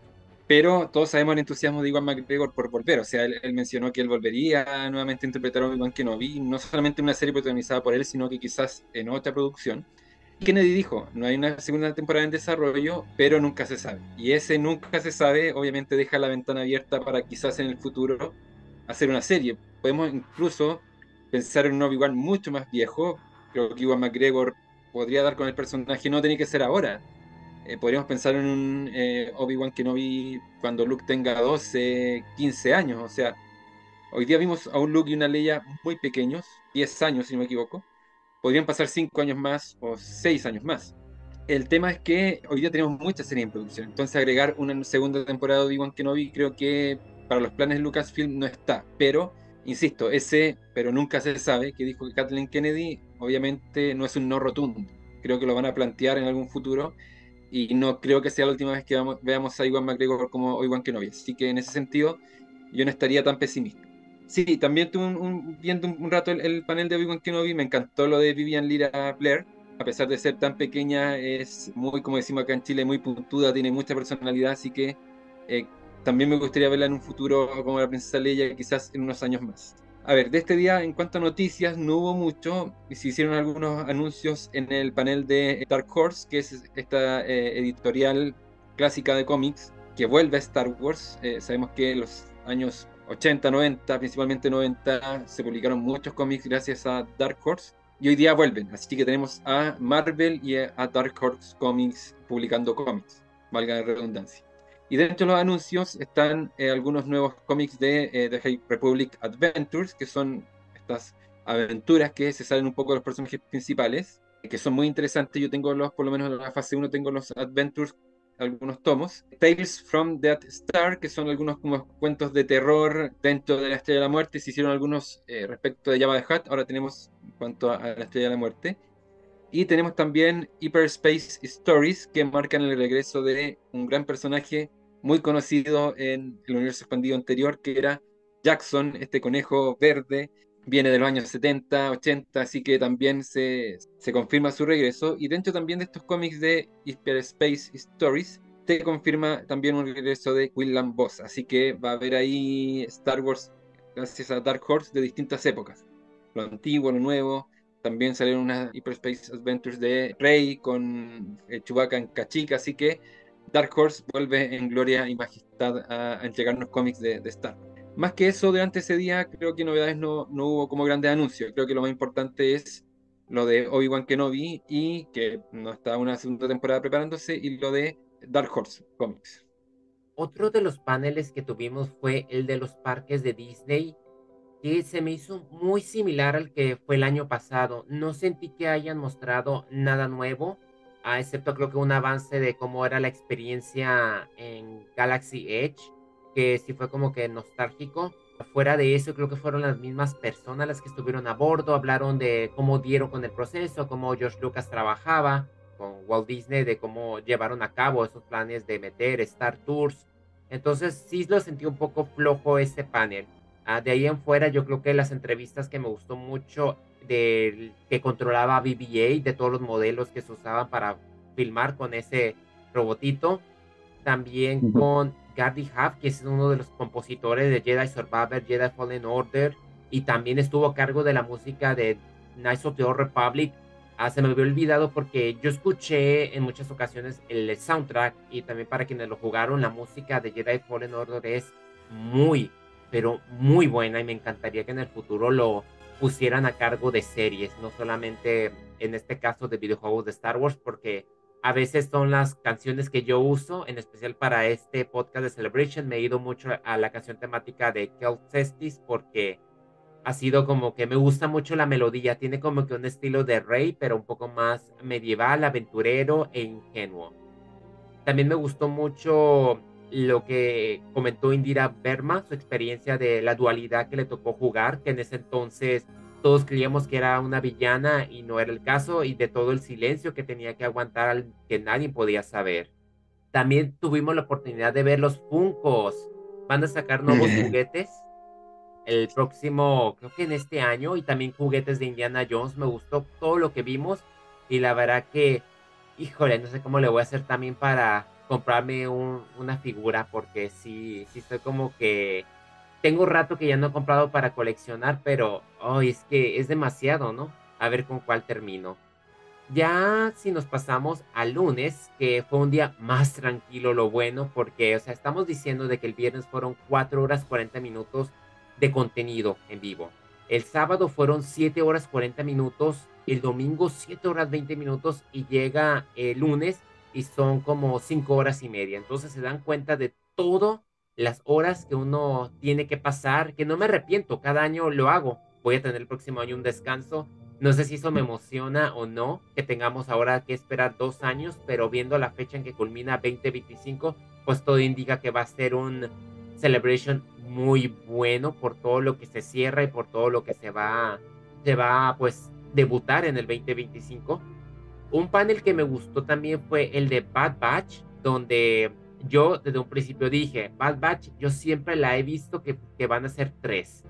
pero todos sabemos el entusiasmo de Iwan McGregor por volver. O sea, él, mencionó que él volvería nuevamente a interpretar a Obi-Wan Kenobi, no solamente en una serie protagonizada por él, sino que quizás en otra producción. Kennedy dijo, no hay una segunda temporada en desarrollo, pero nunca se sabe. Y ese nunca se sabe, obviamente deja la ventana abierta para quizás en el futuro hacer una serie. Podemos incluso pensar en un Obi-Wan mucho más viejo. Creo que Iwan McGregor podría dar con el personaje, no tiene que ser ahora. Eh, podríamos pensar en un eh, Obi-Wan que no vi cuando Luke tenga 12, 15 años. O sea, hoy día vimos a un Luke y una Leia muy pequeños, 10 años si no me equivoco. Podrían pasar 5 años más o 6 años más. El tema es que hoy día tenemos muchas series en producción. Entonces agregar una segunda temporada de Obi-Wan Kenobi creo que para los planes de Lucasfilm no está, pero insisto, ese, pero nunca se sabe, que dijo que Kathleen Kennedy, obviamente no es un no rotundo. Creo que lo van a plantear en algún futuro y no creo que sea la última vez que veamos a Iwan McGregor como Iwan Kenobi. Así que en ese sentido, yo no estaría tan pesimista. Sí, también tuve un, viendo un, rato el, panel de Obi-Wan Kenobi, me encantó lo de Vivian Lira Blair, a pesar de ser tan pequeña, es muy, como decimos acá en Chile, muy puntuda, tiene mucha personalidad, así que eh, también me gustaría verla en un futuro como la princesa Leia, quizás en unos años más. A ver, de este día, en cuanto a noticias, no hubo mucho. Se hicieron algunos anuncios en el panel de Dark Horse, que es esta eh, editorial clásica de cómics que vuelve a Star Wars. Eh, sabemos que en los años 80, 90, principalmente 90, se publicaron muchos cómics gracias a Dark Horse. Y hoy día vuelven, así que tenemos a Marvel y a Dark Horse Comics publicando cómics, valga la redundancia. Y dentro de los anuncios están eh, algunos nuevos cómics de eh, The Republic Adventures, que son estas aventuras que se salen un poco de los personajes principales, que son muy interesantes. Yo tengo los, por lo menos en la fase 1, tengo los Adventures algunos tomos. Tales from Death Star, que son algunos como cuentos de terror dentro de la Estrella de la Muerte. Se hicieron algunos eh, respecto de Java the Hutt. Ahora tenemos en cuanto a, la Estrella de la Muerte. Y tenemos también Hyperspace Stories, que marcan el regreso de un gran personaje muy conocido en el universo expandido anterior, que era Jackson, este conejo verde viene de los años 70, 80, así que también se, se confirma su regreso. Y dentro también de estos cómics de Hyperspace Stories, se confirma también un regreso de William Boss. Así que va a haber ahí Star Wars gracias a Dark Horse de distintas épocas. Lo antiguo, lo nuevo. También salieron unas Hyperspace Adventures de Rey con eh, Chewbacca en Cachica. Así que Dark Horse vuelve en gloria y majestad a, entregarnos cómics de, de Star. Más que eso, durante ese día creo que novedades no, no hubo como grandes anuncios. Creo que lo más importante es lo de Obi-Wan Kenobi y que no está una segunda temporada preparándose y lo de Dark Horse Comics. Otro de los paneles que tuvimos fue el de los parques de Disney, que se me hizo muy similar al que fue el año pasado. No sentí que hayan mostrado nada nuevo, a excepto creo que un avance de cómo era la experiencia en Galaxy Edge que sí fue como que nostálgico. Fuera de eso, creo que fueron las mismas personas las que estuvieron a bordo, hablaron de cómo dieron con el proceso, cómo George Lucas trabajaba con Walt Disney, de cómo llevaron a cabo esos planes de meter Star Tours. Entonces sí lo sentí un poco flojo ese panel. Ah, de ahí en fuera, yo creo que las entrevistas que me gustó mucho del que controlaba BBA, de todos los modelos que se usaban para filmar con ese robotito, también con Gary Huff, que es uno de los compositores de Jedi Survivor, Jedi Fallen Order, y también estuvo a cargo de la música de Knights of the Old Republic. Ah, se me había olvidado porque yo escuché en muchas ocasiones el soundtrack y también para quienes lo jugaron, la música de Jedi Fallen Order es muy, pero muy buena y me encantaría que en el futuro lo pusieran a cargo de series, no solamente en este caso de videojuegos de Star Wars, porque a veces son las canciones que yo uso, en especial para este podcast de Celebration. Me he ido mucho a la canción temática de Kel Cestis porque ha sido como que me gusta mucho la melodía. Tiene como que un estilo de rey, pero un poco más medieval, aventurero e ingenuo. También me gustó mucho lo que comentó Indira Berma, su experiencia de la dualidad que le tocó jugar, que en ese entonces todos creíamos que era una villana y no era el caso, y de todo el silencio que tenía que aguantar que nadie podía saber. También tuvimos la oportunidad de ver los Funcos. Van a sacar nuevos juguetes el próximo, creo que en este año, y también juguetes de Indiana Jones. Me gustó todo lo que vimos, y la verdad que, híjole, no sé cómo le voy a hacer también para comprarme una figura, porque sí, sí estoy como que tengo rato que ya no he comprado para coleccionar, pero hoy es que es demasiado, ¿no? A ver con cuál termino. Ya si nos pasamos al lunes, que fue un día más tranquilo, lo bueno, porque, o sea, estamos diciendo de que el viernes fueron 4 horas 40 minutos de contenido en vivo. El sábado fueron 7 horas 40 minutos, el domingo 7 horas 20 minutos y llega el lunes y son como 5 horas y media. Entonces se dan cuenta de todo las horas que uno tiene que pasar, que no me arrepiento, cada año lo hago. Voy a tener el próximo año un descanso. No sé si eso me emociona o no, que tengamos ahora que esperar dos años, pero viendo la fecha en que culmina 2025, pues todo indica que va a ser un celebration muy bueno por todo lo que se cierra y por todo lo que se va, se va pues debutar en el 2025. Un panel que me gustó también fue el de Bad Batch, donde yo desde un principio dije, Bad Batch, yo siempre la he visto que, van a ser tres.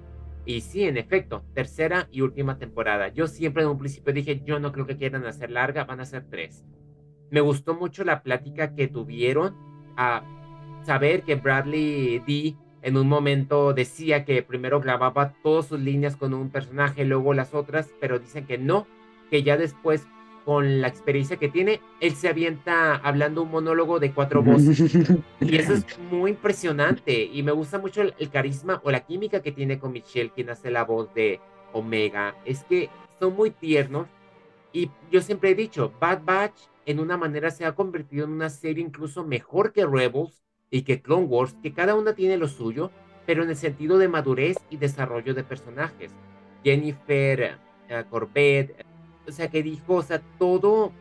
Y sí, en efecto, tercera y última temporada. Yo siempre desde un principio dije, yo no creo que quieran hacer larga, van a ser tres. Me gustó mucho la plática que tuvieron a saber que Bradley D en un momento decía que primero grababa todas sus líneas con un personaje, luego las otras, pero dicen que no, que ya después con la experiencia que tiene, él se avienta hablando un monólogo de cuatro voces. y eso es muy impresionante. Y me gusta mucho el, carisma o la química que tiene con Michelle, quien hace la voz de Omega. Es que son muy tiernos. Y yo siempre he dicho, Bad Batch en una manera se ha convertido en una serie incluso mejor que Rebels y que Clone Wars, que cada una tiene lo suyo, pero en el sentido de madurez y desarrollo de personajes. Jennifer uh, Corbett, o sea, que dijo, o sea, todo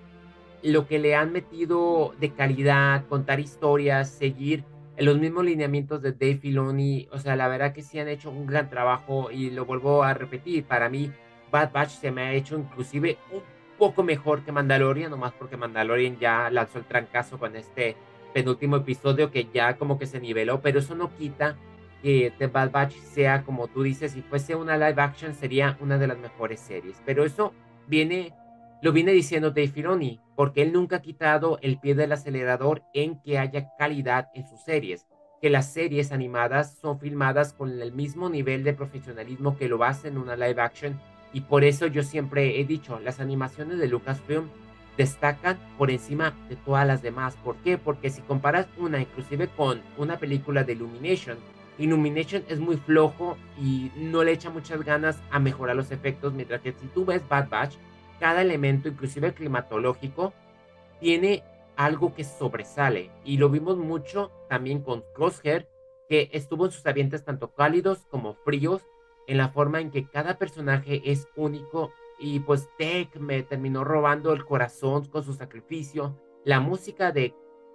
lo que le han metido de calidad, contar historias, seguir los mismos lineamientos de Dave Filoni, o sea, la verdad que sí han hecho un gran trabajo y lo vuelvo a repetir, para mí Bad Batch se me ha hecho inclusive un poco mejor que Mandalorian, nomás porque Mandalorian ya lanzó el trancazo con este penúltimo episodio que ya como que se niveló, pero eso no quita que The Bad Batch sea como tú dices, si fuese una live action sería una de las mejores series, pero eso viene lo viene diciendo Dave Filoni, porque él nunca ha quitado el pie del acelerador en que haya calidad en sus series, que las series animadas son filmadas con el mismo nivel de profesionalismo que lo hacen una live action y por eso yo siempre he dicho, las animaciones de Lucasfilm destacan por encima de todas las demás. ¿Por qué? Porque si comparas una inclusive con una película de Illumination, Illumination es muy flojo y no le echa muchas ganas a mejorar los efectos, mientras que si tú ves Bad Batch, cada elemento, inclusive el climatológico, tiene algo que sobresale. Y lo vimos mucho también con Crosshair, que estuvo en sus ambientes tanto cálidos como fríos, en la forma en que cada personaje es único. Y pues Tech me terminó robando el corazón con su sacrificio. La música de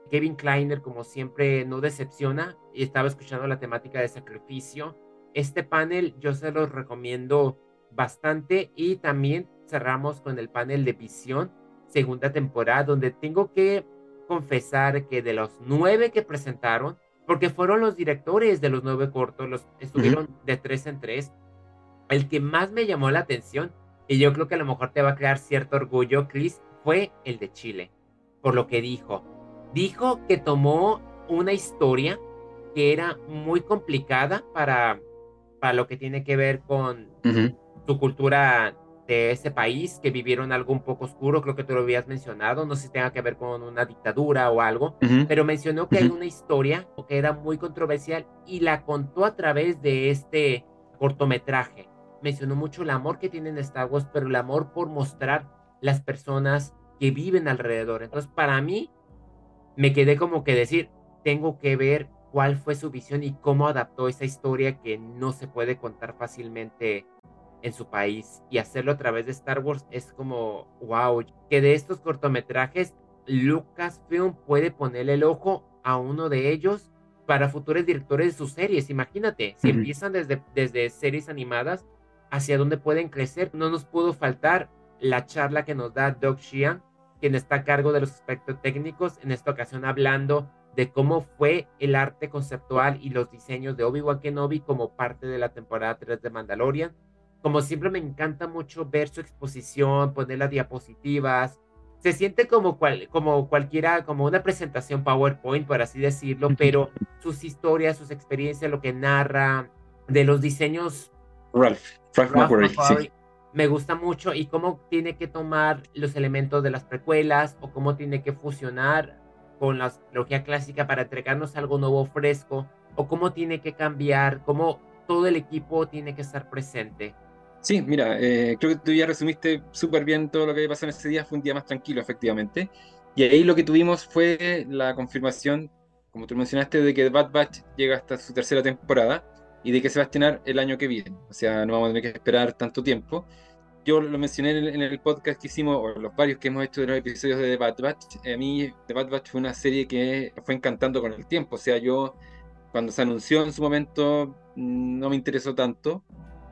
Kevin Kleiner, como siempre, no decepciona. Y estaba escuchando la temática de sacrificio. Este panel yo se los recomiendo bastante. Y también cerramos con el panel de visión, segunda temporada, donde tengo que confesar que de los nueve que presentaron, porque fueron los directores de los nueve cortos, los estuvieron de tres en tres, el que más me llamó la atención, y yo creo que a lo mejor te va a crear cierto orgullo, Chris, fue el de Chile, por lo que dijo. Dijo que tomó una historia que era muy complicada para, para lo que tiene que ver con su cultura de ese país que vivieron algo un poco oscuro, creo que tú lo habías mencionado, no sé si tenga que ver con una dictadura o algo, pero mencionó que hay una historia que era muy controversial y la contó a través de este cortometraje. Mencionó mucho el amor que tienen Star Wars, pero el amor por mostrar las personas que viven alrededor. Entonces, para mí, me quedé como que decir, tengo que ver cuál fue su visión y cómo adaptó esa historia que no se puede contar fácilmente en su país y hacerlo a través de Star Wars es como, wow, que de estos cortometrajes Lucasfilm puede ponerle el ojo a uno de ellos para futuros directores de sus series. Imagínate, si empiezan desde, desde series animadas, hacia dónde pueden crecer. No nos pudo faltar la charla que nos da Doug Sheehan, quien está a cargo de los aspectos técnicos, en esta ocasión hablando de cómo fue el arte conceptual y los diseños de Obi-Wan Kenobi como parte de la temporada 3 de Mandalorian como siempre me encanta mucho ver su exposición, poner las diapositivas. Se siente como, cual, como cualquiera, como una presentación PowerPoint, por así decirlo, pero sus historias, sus experiencias, lo que narra, de los diseños. Ralph, Ralph, Me gusta mucho y cómo tiene que tomar los elementos de las precuelas o cómo tiene que fusionar con la trilogía clásica para entregarnos algo nuevo, fresco, o cómo tiene que cambiar, cómo todo el equipo tiene que estar presente. Sí, mira, eh, creo que tú ya resumiste súper bien todo lo que había pasado en ese día. Fue un día más tranquilo, efectivamente. Y ahí lo que tuvimos fue la confirmación, como tú mencionaste, de que Bad Batch llega hasta su tercera temporada y de que se va a estrenar el año que viene. O sea, no vamos a tener que esperar tanto tiempo. Yo lo mencioné en el, podcast que hicimos, o los varios que hemos hecho de los episodios de The Bad Batch. A mí, The Bad Batch fue una serie que fue encantando con el tiempo. O sea, yo, cuando se anunció en su momento, no me interesó tanto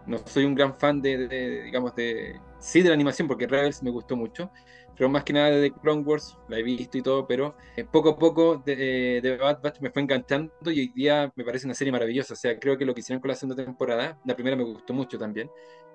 no soy un gran fan de, digamos, de, sí de la animación, porque Rebels me gustó mucho, pero más que nada de Clone Wars, la he visto y todo, pero eh, poco a poco de, de, Bad Batch me fue enganchando y hoy día me parece una serie maravillosa, o sea, creo que lo que hicieron con la segunda temporada, la primera me gustó mucho también,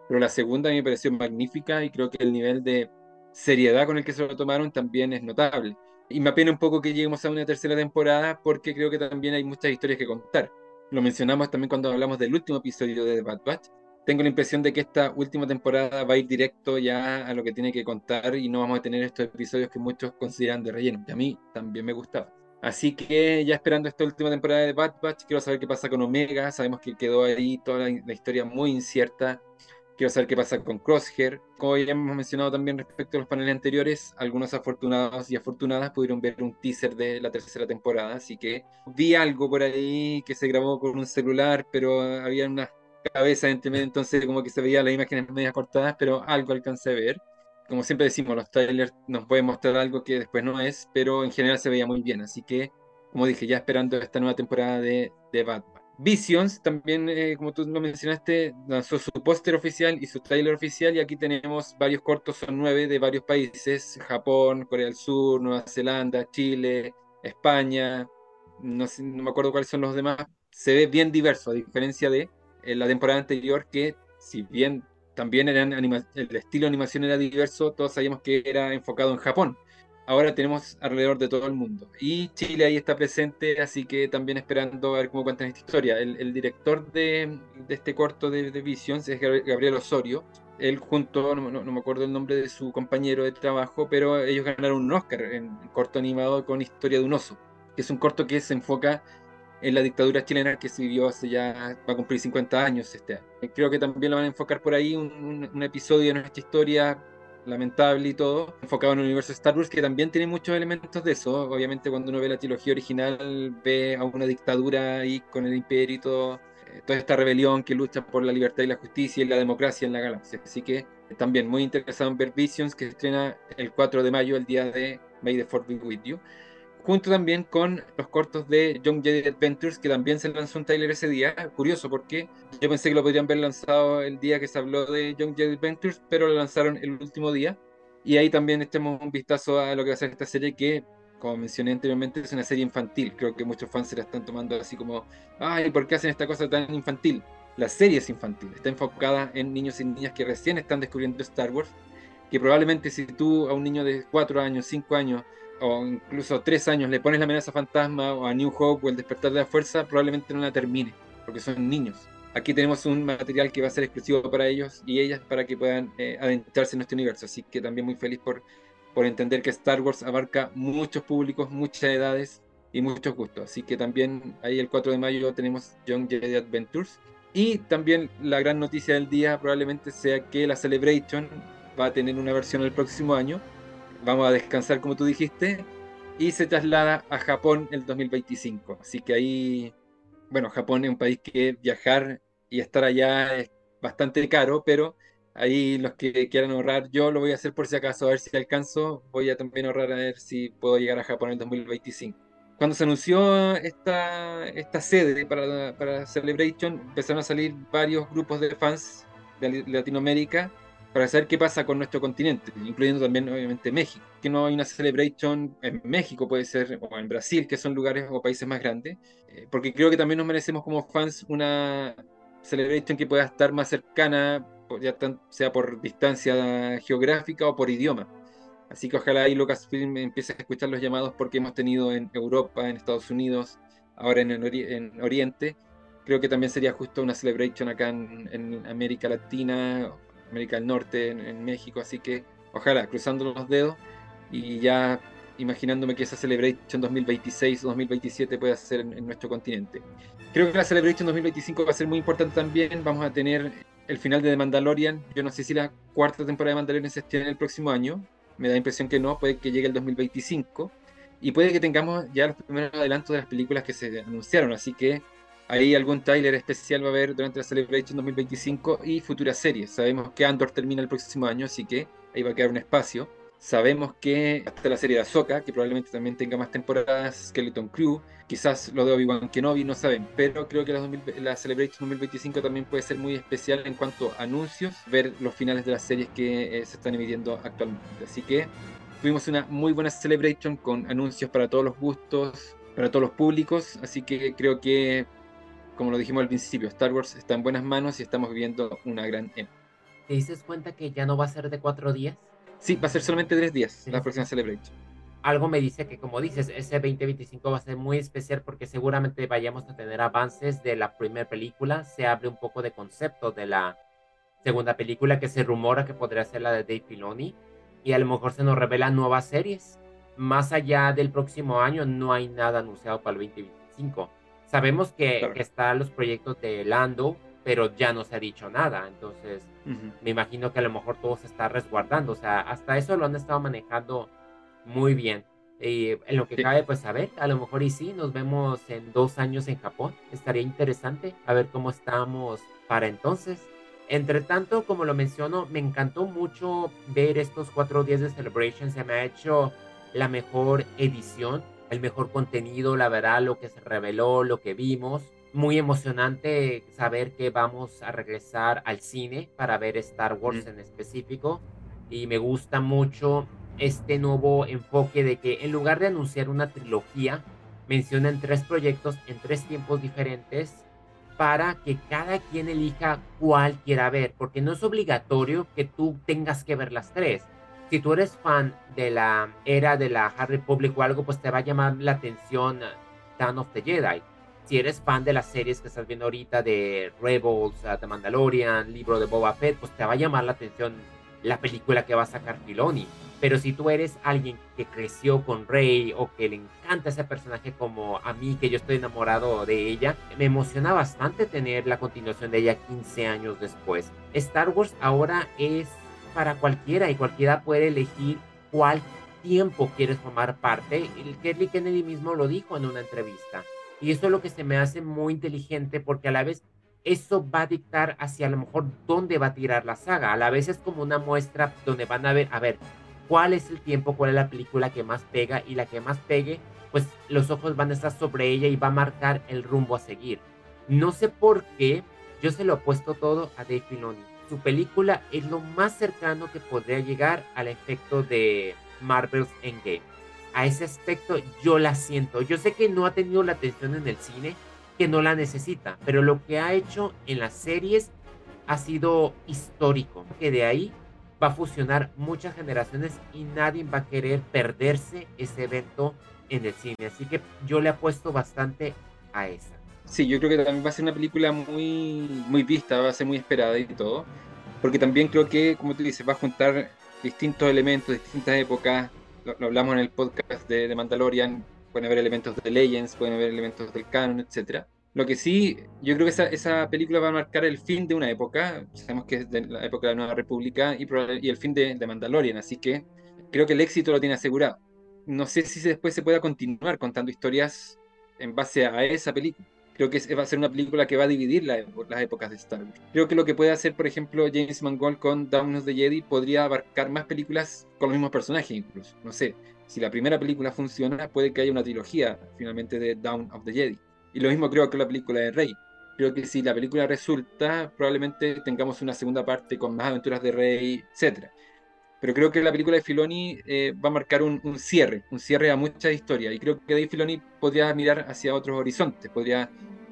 pero la segunda me pareció magnífica y creo que el nivel de seriedad con el que se lo tomaron también es notable. Y me apena un poco que lleguemos a una tercera temporada porque creo que también hay muchas historias que contar. Lo mencionamos también cuando hablamos del último episodio de Bad Batch, tengo la impresión de que esta última temporada va a ir directo ya a lo que tiene que contar y no vamos a tener estos episodios que muchos consideran de relleno, que a mí también me gustaba. Así que ya esperando esta última temporada de Bad Batch, quiero saber qué pasa con Omega, sabemos que quedó ahí toda la, historia muy incierta, quiero saber qué pasa con Crosshair. Como ya hemos mencionado también respecto a los paneles anteriores, algunos afortunados y afortunadas pudieron ver un teaser de la tercera temporada, así que vi algo por ahí que se grabó con un celular, pero había unas cabeza, entonces como que se veía las imágenes medio cortadas, pero algo alcancé a ver. como siempre decimos, los trailers nos pueden mostrar algo que después no es, pero en general se veía muy bien. Así que, como dije, ya esperando esta nueva temporada de, de Batman. Visions también, eh, como tú lo mencionaste, lanzó su póster oficial y su trailer oficial y aquí tenemos varios cortos, son nueve de varios países, Japón, Corea del Sur, Nueva Zelanda, Chile, España, no, no me acuerdo cuáles son los demás, se ve bien diverso, a diferencia de eh, la temporada anterior que si bien también eran el estilo de animación era diverso, todos sabíamos que era enfocado en Japón ahora tenemos alrededor de todo el mundo. Y Chile ahí está presente, así que también esperando a ver cómo cuentan esta historia. El, director de, este corto de, Visions es Gabriel Osorio. Él junto, no, me acuerdo el nombre de su compañero de trabajo, pero ellos ganaron un Oscar en, corto animado con Historia de un oso, que es un corto que se enfoca en la dictadura chilena que se vivió hace ya, va a cumplir 50 años este. Creo que también lo van a enfocar por ahí, un, episodio de nuestra historia lamentable y todo, enfocado en el universo Star Wars, que también tiene muchos elementos de eso. Obviamente, cuando uno ve la trilogía original, ve a una dictadura ahí con el imperio y todo, eh, toda esta rebelión que lucha por la libertad y la justicia y la democracia en la galaxia. Así que también muy interesado en ver Visions, que estrena el 4 de mayo, el día de May the Fourth be with you junto también con los cortos de Young Jedi Adventures, que también se lanzó un trailer ese día. Curioso, porque yo pensé que lo podrían haber lanzado el día que se habló de Young Jedi Adventures, pero lo lanzaron el último día. Y ahí también echemos un vistazo a lo que va a ser esta serie, que, como mencioné anteriormente, es una serie infantil. Creo que muchos fans se la están tomando así como, ay, ¿por qué hacen esta cosa tan infantil? La serie es infantil, está enfocada en niños y niñas que recién están descubriendo Star Wars, que probablemente si tú a un niño de 4 años, 5 años, o incluso tres años le pones la amenaza fantasma o a New Hope o el despertar de la fuerza, probablemente no la termine, porque son niños. Aquí tenemos un material que va a ser exclusivo para ellos y ellas para que puedan eh, adentrarse en este universo. Así que también muy feliz por, por entender que Star Wars abarca muchos públicos, muchas edades y muchos gustos. Así que también ahí el 4 de mayo tenemos Young Jedi Adventures. Y también la gran noticia del día probablemente sea que la Celebration va a tener una versión el próximo año vamos a descansar como tú dijiste, y se traslada a Japón el 2025. Así que ahí, bueno, Japón es un país que viajar y estar allá es bastante caro, pero ahí los que quieran ahorrar, yo lo voy a hacer por si acaso, a ver si alcanzo, voy a también ahorrar a ver si puedo llegar a Japón en el 2025. Cuando se anunció esta, esta sede para, para Celebration, empezaron a salir varios grupos de fans de Latinoamérica para saber qué pasa con nuestro continente, incluyendo también obviamente México, que no hay una celebration en México, puede ser, o en Brasil, que son lugares o países más grandes, eh, porque creo que también nos merecemos como fans una celebration que pueda estar más cercana, ya sea por distancia geográfica o por idioma. Así que ojalá ahí Lucasfilm empiece a escuchar los llamados porque hemos tenido en Europa, en Estados Unidos, ahora en, en Oriente. Creo que también sería justo una celebration acá en América Latina América del Norte, en, México, así que ojalá, cruzando los dedos y ya imaginándome que esa Celebration 2026 o 2027 pueda ser en, nuestro continente. Creo que la Celebration 2025 va a ser muy importante también, vamos a tener el final de The Mandalorian, yo no sé si la cuarta temporada de Mandalorian se estrena el próximo año, me da la impresión que no, puede que llegue el 2025 y puede que tengamos ya los primeros adelantos de las películas que se anunciaron, así que Ahí algún trailer especial va a haber durante la Celebration 2025 y futuras series. Sabemos que Andor termina el próximo año, así que ahí va a quedar un espacio. Sabemos que hasta la serie de Ahsoka, que probablemente también tenga más temporadas, Skeleton Crew, quizás lo de Obi-Wan Kenobi, no saben, pero creo que la, Celebration 2025 también puede ser muy especial en cuanto a anuncios, ver los finales de las series que eh, se están emitiendo actualmente. Así que tuvimos una muy buena Celebration con anuncios para todos los gustos, para todos los públicos, así que creo que como lo dijimos al principio, Star Wars está en buenas manos y estamos viviendo una gran M. ¿Te dices cuenta que ya no va a ser de cuatro días? Sí, va a ser solamente tres días la próxima Celebration. Algo me dice que, como dices, ese 2025 va a ser muy especial porque seguramente vayamos a tener avances de la primera película. Se abre un poco de concepto de la segunda película que se rumora que podría ser la de Dave Filoni. Y a lo mejor se nos revelan nuevas series. Más allá del próximo año, no hay nada anunciado para el 2025 Sabemos que, están los proyectos de Lando, pero ya no se ha dicho nada. Entonces, me imagino que a lo mejor todo se está resguardando. O sea, hasta eso lo han estado manejando muy bien. Y en lo que cabe, pues a ver, a lo mejor y sí, nos vemos en dos años en Japón. Estaría interesante a ver cómo estamos para entonces. Entre tanto, como lo menciono, me encantó mucho ver estos cuatro días de Celebration. Se me ha hecho la mejor edición, el mejor contenido, la verdad, lo que se reveló, lo que vimos. Muy emocionante saber que vamos a regresar al cine para ver Star Wars en específico. Y me gusta mucho este nuevo enfoque de que en lugar de anunciar una trilogía, mencionan tres proyectos en tres tiempos diferentes para que cada quien elija cuál quiera ver, porque no es obligatorio que tú tengas que ver las tres. Si tú eres fan de la era de la Hard Republic o algo, pues te va a llamar la atención Dawn of the Jedi. Si eres fan de las series que estás viendo ahorita de Rebels, uh, The Mandalorian, libro de Boba Fett, pues te va a llamar la atención la película que va a sacar Filoni. Pero si tú eres alguien que creció con Rey o que le encanta ese personaje como a mí, que yo estoy enamorado de ella, me emociona bastante tener la continuación de ella 15 años después. Star Wars ahora es para cualquiera y cualquiera puede elegir cuál tiempo quieres formar parte. El Kelly Kennedy mismo lo dijo en una entrevista. Y eso es lo que se me hace muy inteligente porque a la vez eso va a dictar hacia a lo mejor dónde va a tirar la saga. A la vez es como una muestra donde van a ver, a ver, cuál es el tiempo, cuál es la película que más pega y la que más pegue, pues los ojos van a estar sobre ella y va a marcar el rumbo a seguir. No sé por qué yo se lo he puesto todo a Dave Filoni. Su película es lo más cercano que podría llegar al efecto de Marvel's Endgame. A ese aspecto yo la siento. Yo sé que no ha tenido la atención en el cine, que no la necesita, pero lo que ha hecho en las series ha sido histórico. Que de ahí va a fusionar muchas generaciones y nadie va a querer perderse ese evento en el cine. Así que yo le apuesto bastante a esa. Sí, yo creo que también va a ser una película muy, muy vista, va a ser muy esperada y todo. Porque también creo que, como tú dices, va a juntar distintos elementos, distintas épocas. Lo, hablamos en el podcast de, de Mandalorian. Pueden haber elementos de Legends, pueden haber elementos del canon, etcétera. Lo que sí, yo creo que esa, esa, película va a marcar el fin de una época, sabemos que es de la época de la Nueva República y, y el fin de, de, Mandalorian, así que creo que el éxito lo tiene asegurado. No sé si después se pueda continuar contando historias en base a esa película. Creo que va a ser una película que va a dividir la, las épocas de Star Wars. Creo que lo que puede hacer, por ejemplo, James Mangold con Dawn of the Jedi podría abarcar más películas con los mismos personajes incluso. No sé, si la primera película funciona, puede que haya una trilogía finalmente de Dawn of the Jedi y lo mismo creo que la película de Rey. Creo que si la película resulta, probablemente tengamos una segunda parte con más aventuras de Rey, etc. Pero creo que la película de Filoni eh, va a marcar un, cierre, un cierre a mucha historia. Y creo que Dave Filoni podría mirar hacia otros horizontes, podría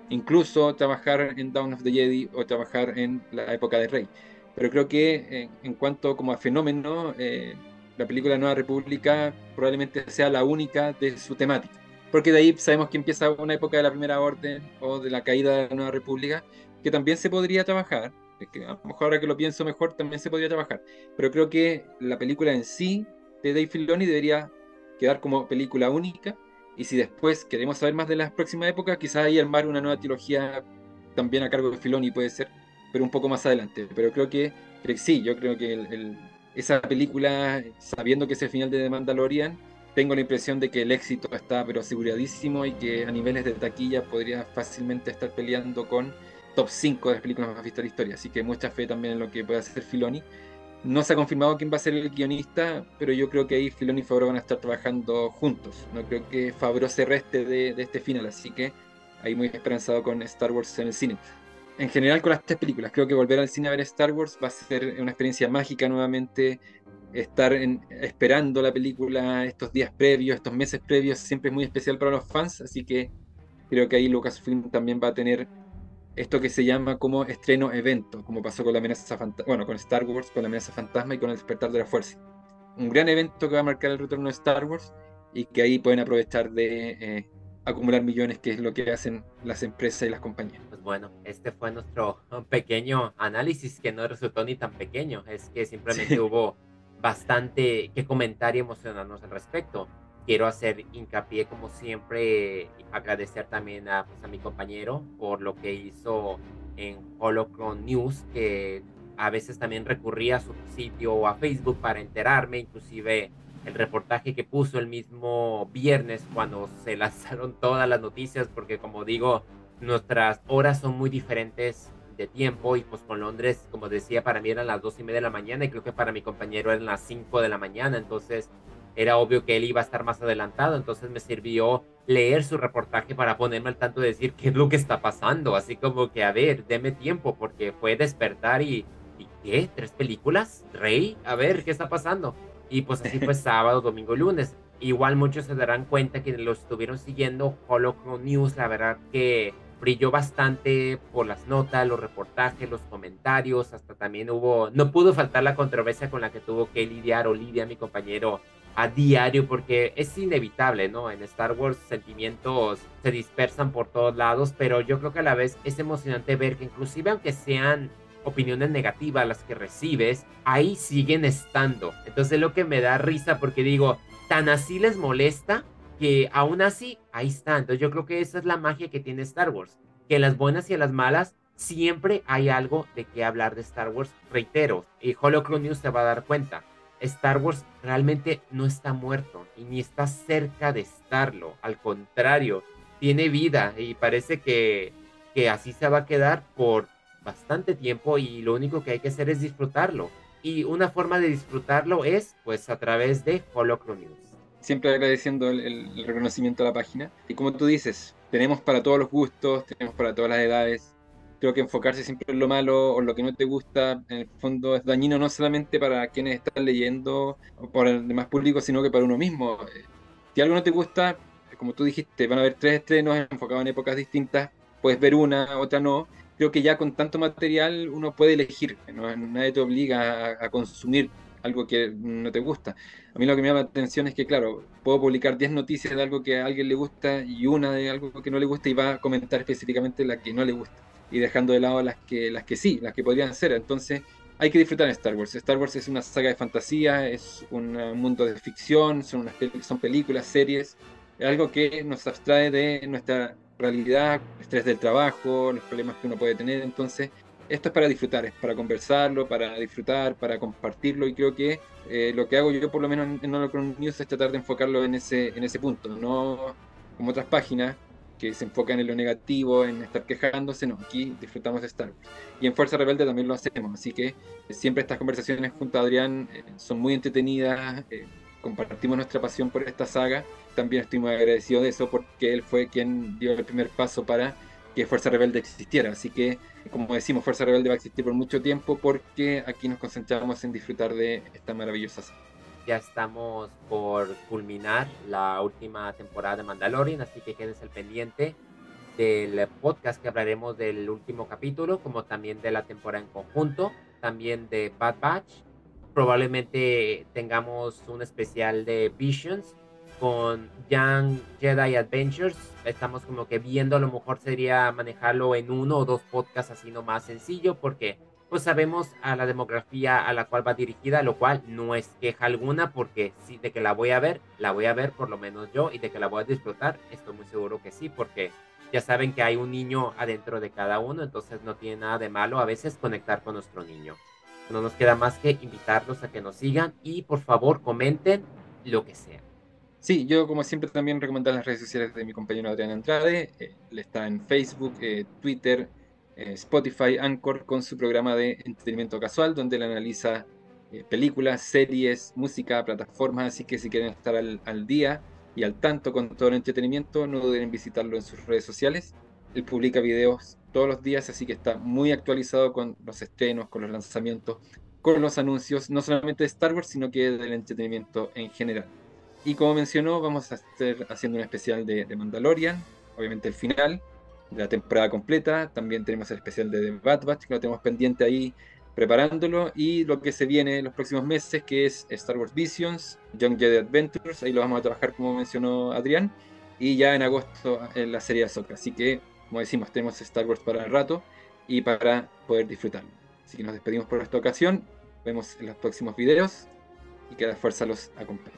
incluso trabajar en Dawn of the Jedi o trabajar en la época de Rey. Pero creo que eh, en cuanto como a fenómeno, eh, la película Nueva República probablemente sea la única de su temática porque de ahí sabemos que empieza una época de la Primera Orden o de la caída de la Nueva República, que también se podría trabajar, que a lo mejor ahora que lo pienso mejor también se podría trabajar, pero creo que la película en sí de Dave Filoni debería quedar como película única, y si después queremos saber más de las próximas épocas, quizás ahí armar una nueva trilogía también a cargo de Filoni puede ser, pero un poco más adelante, pero creo que, sí, yo creo que esa película, sabiendo que es el final de The Mandalorian, tengo la impresión de que el éxito está pero aseguradísimo y que a niveles de taquilla podría fácilmente estar peleando con top 5 de las películas más vistas de la historia. Así que mucha fe también en lo que puede hacer Filoni. No se ha confirmado quién va a ser el guionista, pero yo creo que ahí Filoni y Favreau van a estar trabajando juntos. No creo que Favreau se reste de, de este final, así que ahí muy esperanzado con Star Wars en el cine. En general con las tres películas, creo que volver al cine a ver Star Wars va a ser una experiencia mágica nuevamente estar esperando la película estos días previos, estos meses previos, siempre es muy especial para los fans, así que creo que ahí Lucasfilm también va a tener esto que se llama como estreno evento, como pasó con la amenaza bueno, con Star Wars, con la amenaza fantasma y con el despertar de la fuerza. Un gran evento que va a marcar el retorno de Star Wars y que ahí pueden aprovechar de eh, acumular millones, que es lo que hacen las empresas y las compañías. Pues bueno, este fue nuestro pequeño análisis que no resultó ni tan pequeño, es que simplemente hubo bastante que comentar y emocionarnos al respecto. Quiero hacer hincapié, como siempre, agradecer también a, pues, a mi compañero por lo que hizo en Holocron News, que a veces también recurría a su sitio o a Facebook para enterarme, inclusive el reportaje que puso el mismo viernes cuando se lanzaron todas las noticias, porque como digo, nuestras horas son muy diferentes bastante tiempo y pues con Londres, como decía, para mí eran las dos y media de la mañana y creo que para mi compañero eran las 5 de la mañana, entonces era obvio que él iba a estar más adelantado, entonces me sirvió leer su reportaje para ponerme al tanto de decir qué es lo que está pasando, así como que a ver, deme tiempo porque fue despertar y, ¿y qué? ¿Tres películas? ¿Rey? A ver, ¿qué está pasando? Y pues así fue sábado, domingo, lunes. Igual muchos se darán cuenta que lo estuvieron siguiendo Holocron News, la verdad que brilló bastante por las notas, los reportajes, los comentarios, hasta también hubo, no pudo faltar la controversia con la que tuvo que lidiar Olivia, mi compañero, a diario, porque es inevitable, ¿no? En Star Wars sentimientos se dispersan por todos lados, pero yo creo que a la vez es emocionante ver que inclusive aunque sean opiniones negativas las que recibes, ahí siguen estando. Entonces lo que me da risa porque digo, tan así les molesta que aún así, ahí está. Entonces yo creo que esa es la magia que tiene Star Wars, que las buenas y las malas siempre hay algo de qué hablar de Star Wars. Reitero, y Holocron News se va a dar cuenta. Star Wars realmente no está muerto y ni está cerca de estarlo. Al contrario, tiene vida y parece que, que así se va a quedar por bastante tiempo y lo único que hay que hacer es disfrutarlo. Y una forma de disfrutarlo es pues a través de Holocron siempre agradeciendo el, reconocimiento a la página. Y como tú dices, tenemos para todos los gustos, tenemos para todas las edades. Creo que enfocarse siempre en lo malo o lo que no te gusta, en el fondo es dañino no solamente para quienes están leyendo o para el demás público, sino que para uno mismo. Si algo no te gusta, como tú dijiste, van a haber tres estrenos enfocados en épocas distintas, puedes ver una, otra no. Creo que ya con tanto material uno puede elegir, nadie te obliga a consumir algo que no te gusta. A mí lo que me llama la atención es que, claro, puedo publicar 10 noticias de algo que a alguien le gusta y una de algo que no le gusta y va a comentar específicamente la que no le gusta y dejando de lado las que, las que sí, las que podrían ser. Entonces, hay que disfrutar de Star Wars. Star Wars es una saga de fantasía, es un mundo de ficción, son, unas, son películas, series, es algo que nos abstrae de nuestra realidad, estrés del trabajo, los problemas que uno puede tener. Entonces, esto es para disfrutar, es para conversarlo, para disfrutar, para compartirlo y creo que eh, lo que hago yo por lo menos en Holocron News es tratar de enfocarlo en ese, en ese punto, no como otras páginas que se enfocan en lo negativo, en estar quejándose, no, aquí disfrutamos de Star Wars. Y en Fuerza Rebelde también lo hacemos, así que siempre estas conversaciones junto a Adrián eh, son muy entretenidas, eh, compartimos nuestra pasión por esta saga, también estoy muy agradecido de eso porque él fue quien dio el primer paso para que Fuerza Rebelde existiera. Así que, como decimos, Fuerza Rebelde va a existir por mucho tiempo porque aquí nos concentramos en disfrutar de esta maravillosa serie. Ya estamos por culminar la última temporada de Mandalorian, así que quédense al pendiente del podcast que hablaremos del último capítulo, como también de la temporada en conjunto, también de Bad Batch. Probablemente tengamos un especial de Visions con Young Jedi Adventures. Estamos como que viendo, a lo mejor sería manejarlo en uno o dos podcasts así nomás sencillo, porque pues sabemos a la demografía a la cual va dirigida, lo cual no es queja alguna, porque sí, de que la voy a ver, la voy a ver por lo menos yo, y de que la voy a disfrutar, estoy muy seguro que sí, porque ya saben que hay un niño adentro de cada uno, entonces no tiene nada de malo a veces conectar con nuestro niño. No nos queda más que invitarlos a que nos sigan y por favor comenten lo que sea. Sí, yo como siempre también recomendar las redes sociales de mi compañero Adrián Andrade. Eh, él está en Facebook, eh, Twitter, Spotify, Anchor con su programa de entretenimiento casual, donde él analiza películas, series, música, plataformas. Así que si quieren estar al, día y al tanto con todo el entretenimiento, no duden en visitarlo en sus redes sociales. Él publica videos todos los días, así que está muy actualizado con los estrenos, con los lanzamientos, con los anuncios, no solamente de Star Wars, sino que del entretenimiento en general. Y como mencionó, vamos a estar haciendo un especial de, Mandalorian, obviamente el final de la temporada completa. También tenemos el especial de The Bad que lo tenemos pendiente ahí preparándolo. Y lo que se viene en los próximos meses, que es Star Wars Visions, Young Jedi Adventures, ahí lo vamos a trabajar como mencionó Adrián. Y ya en agosto en la serie Ahsoka. Así que, como decimos, tenemos Star Wars para el rato y para poder disfrutarlo. Así que nos despedimos por esta ocasión. Vemos en los próximos videos y que la fuerza los acompañe.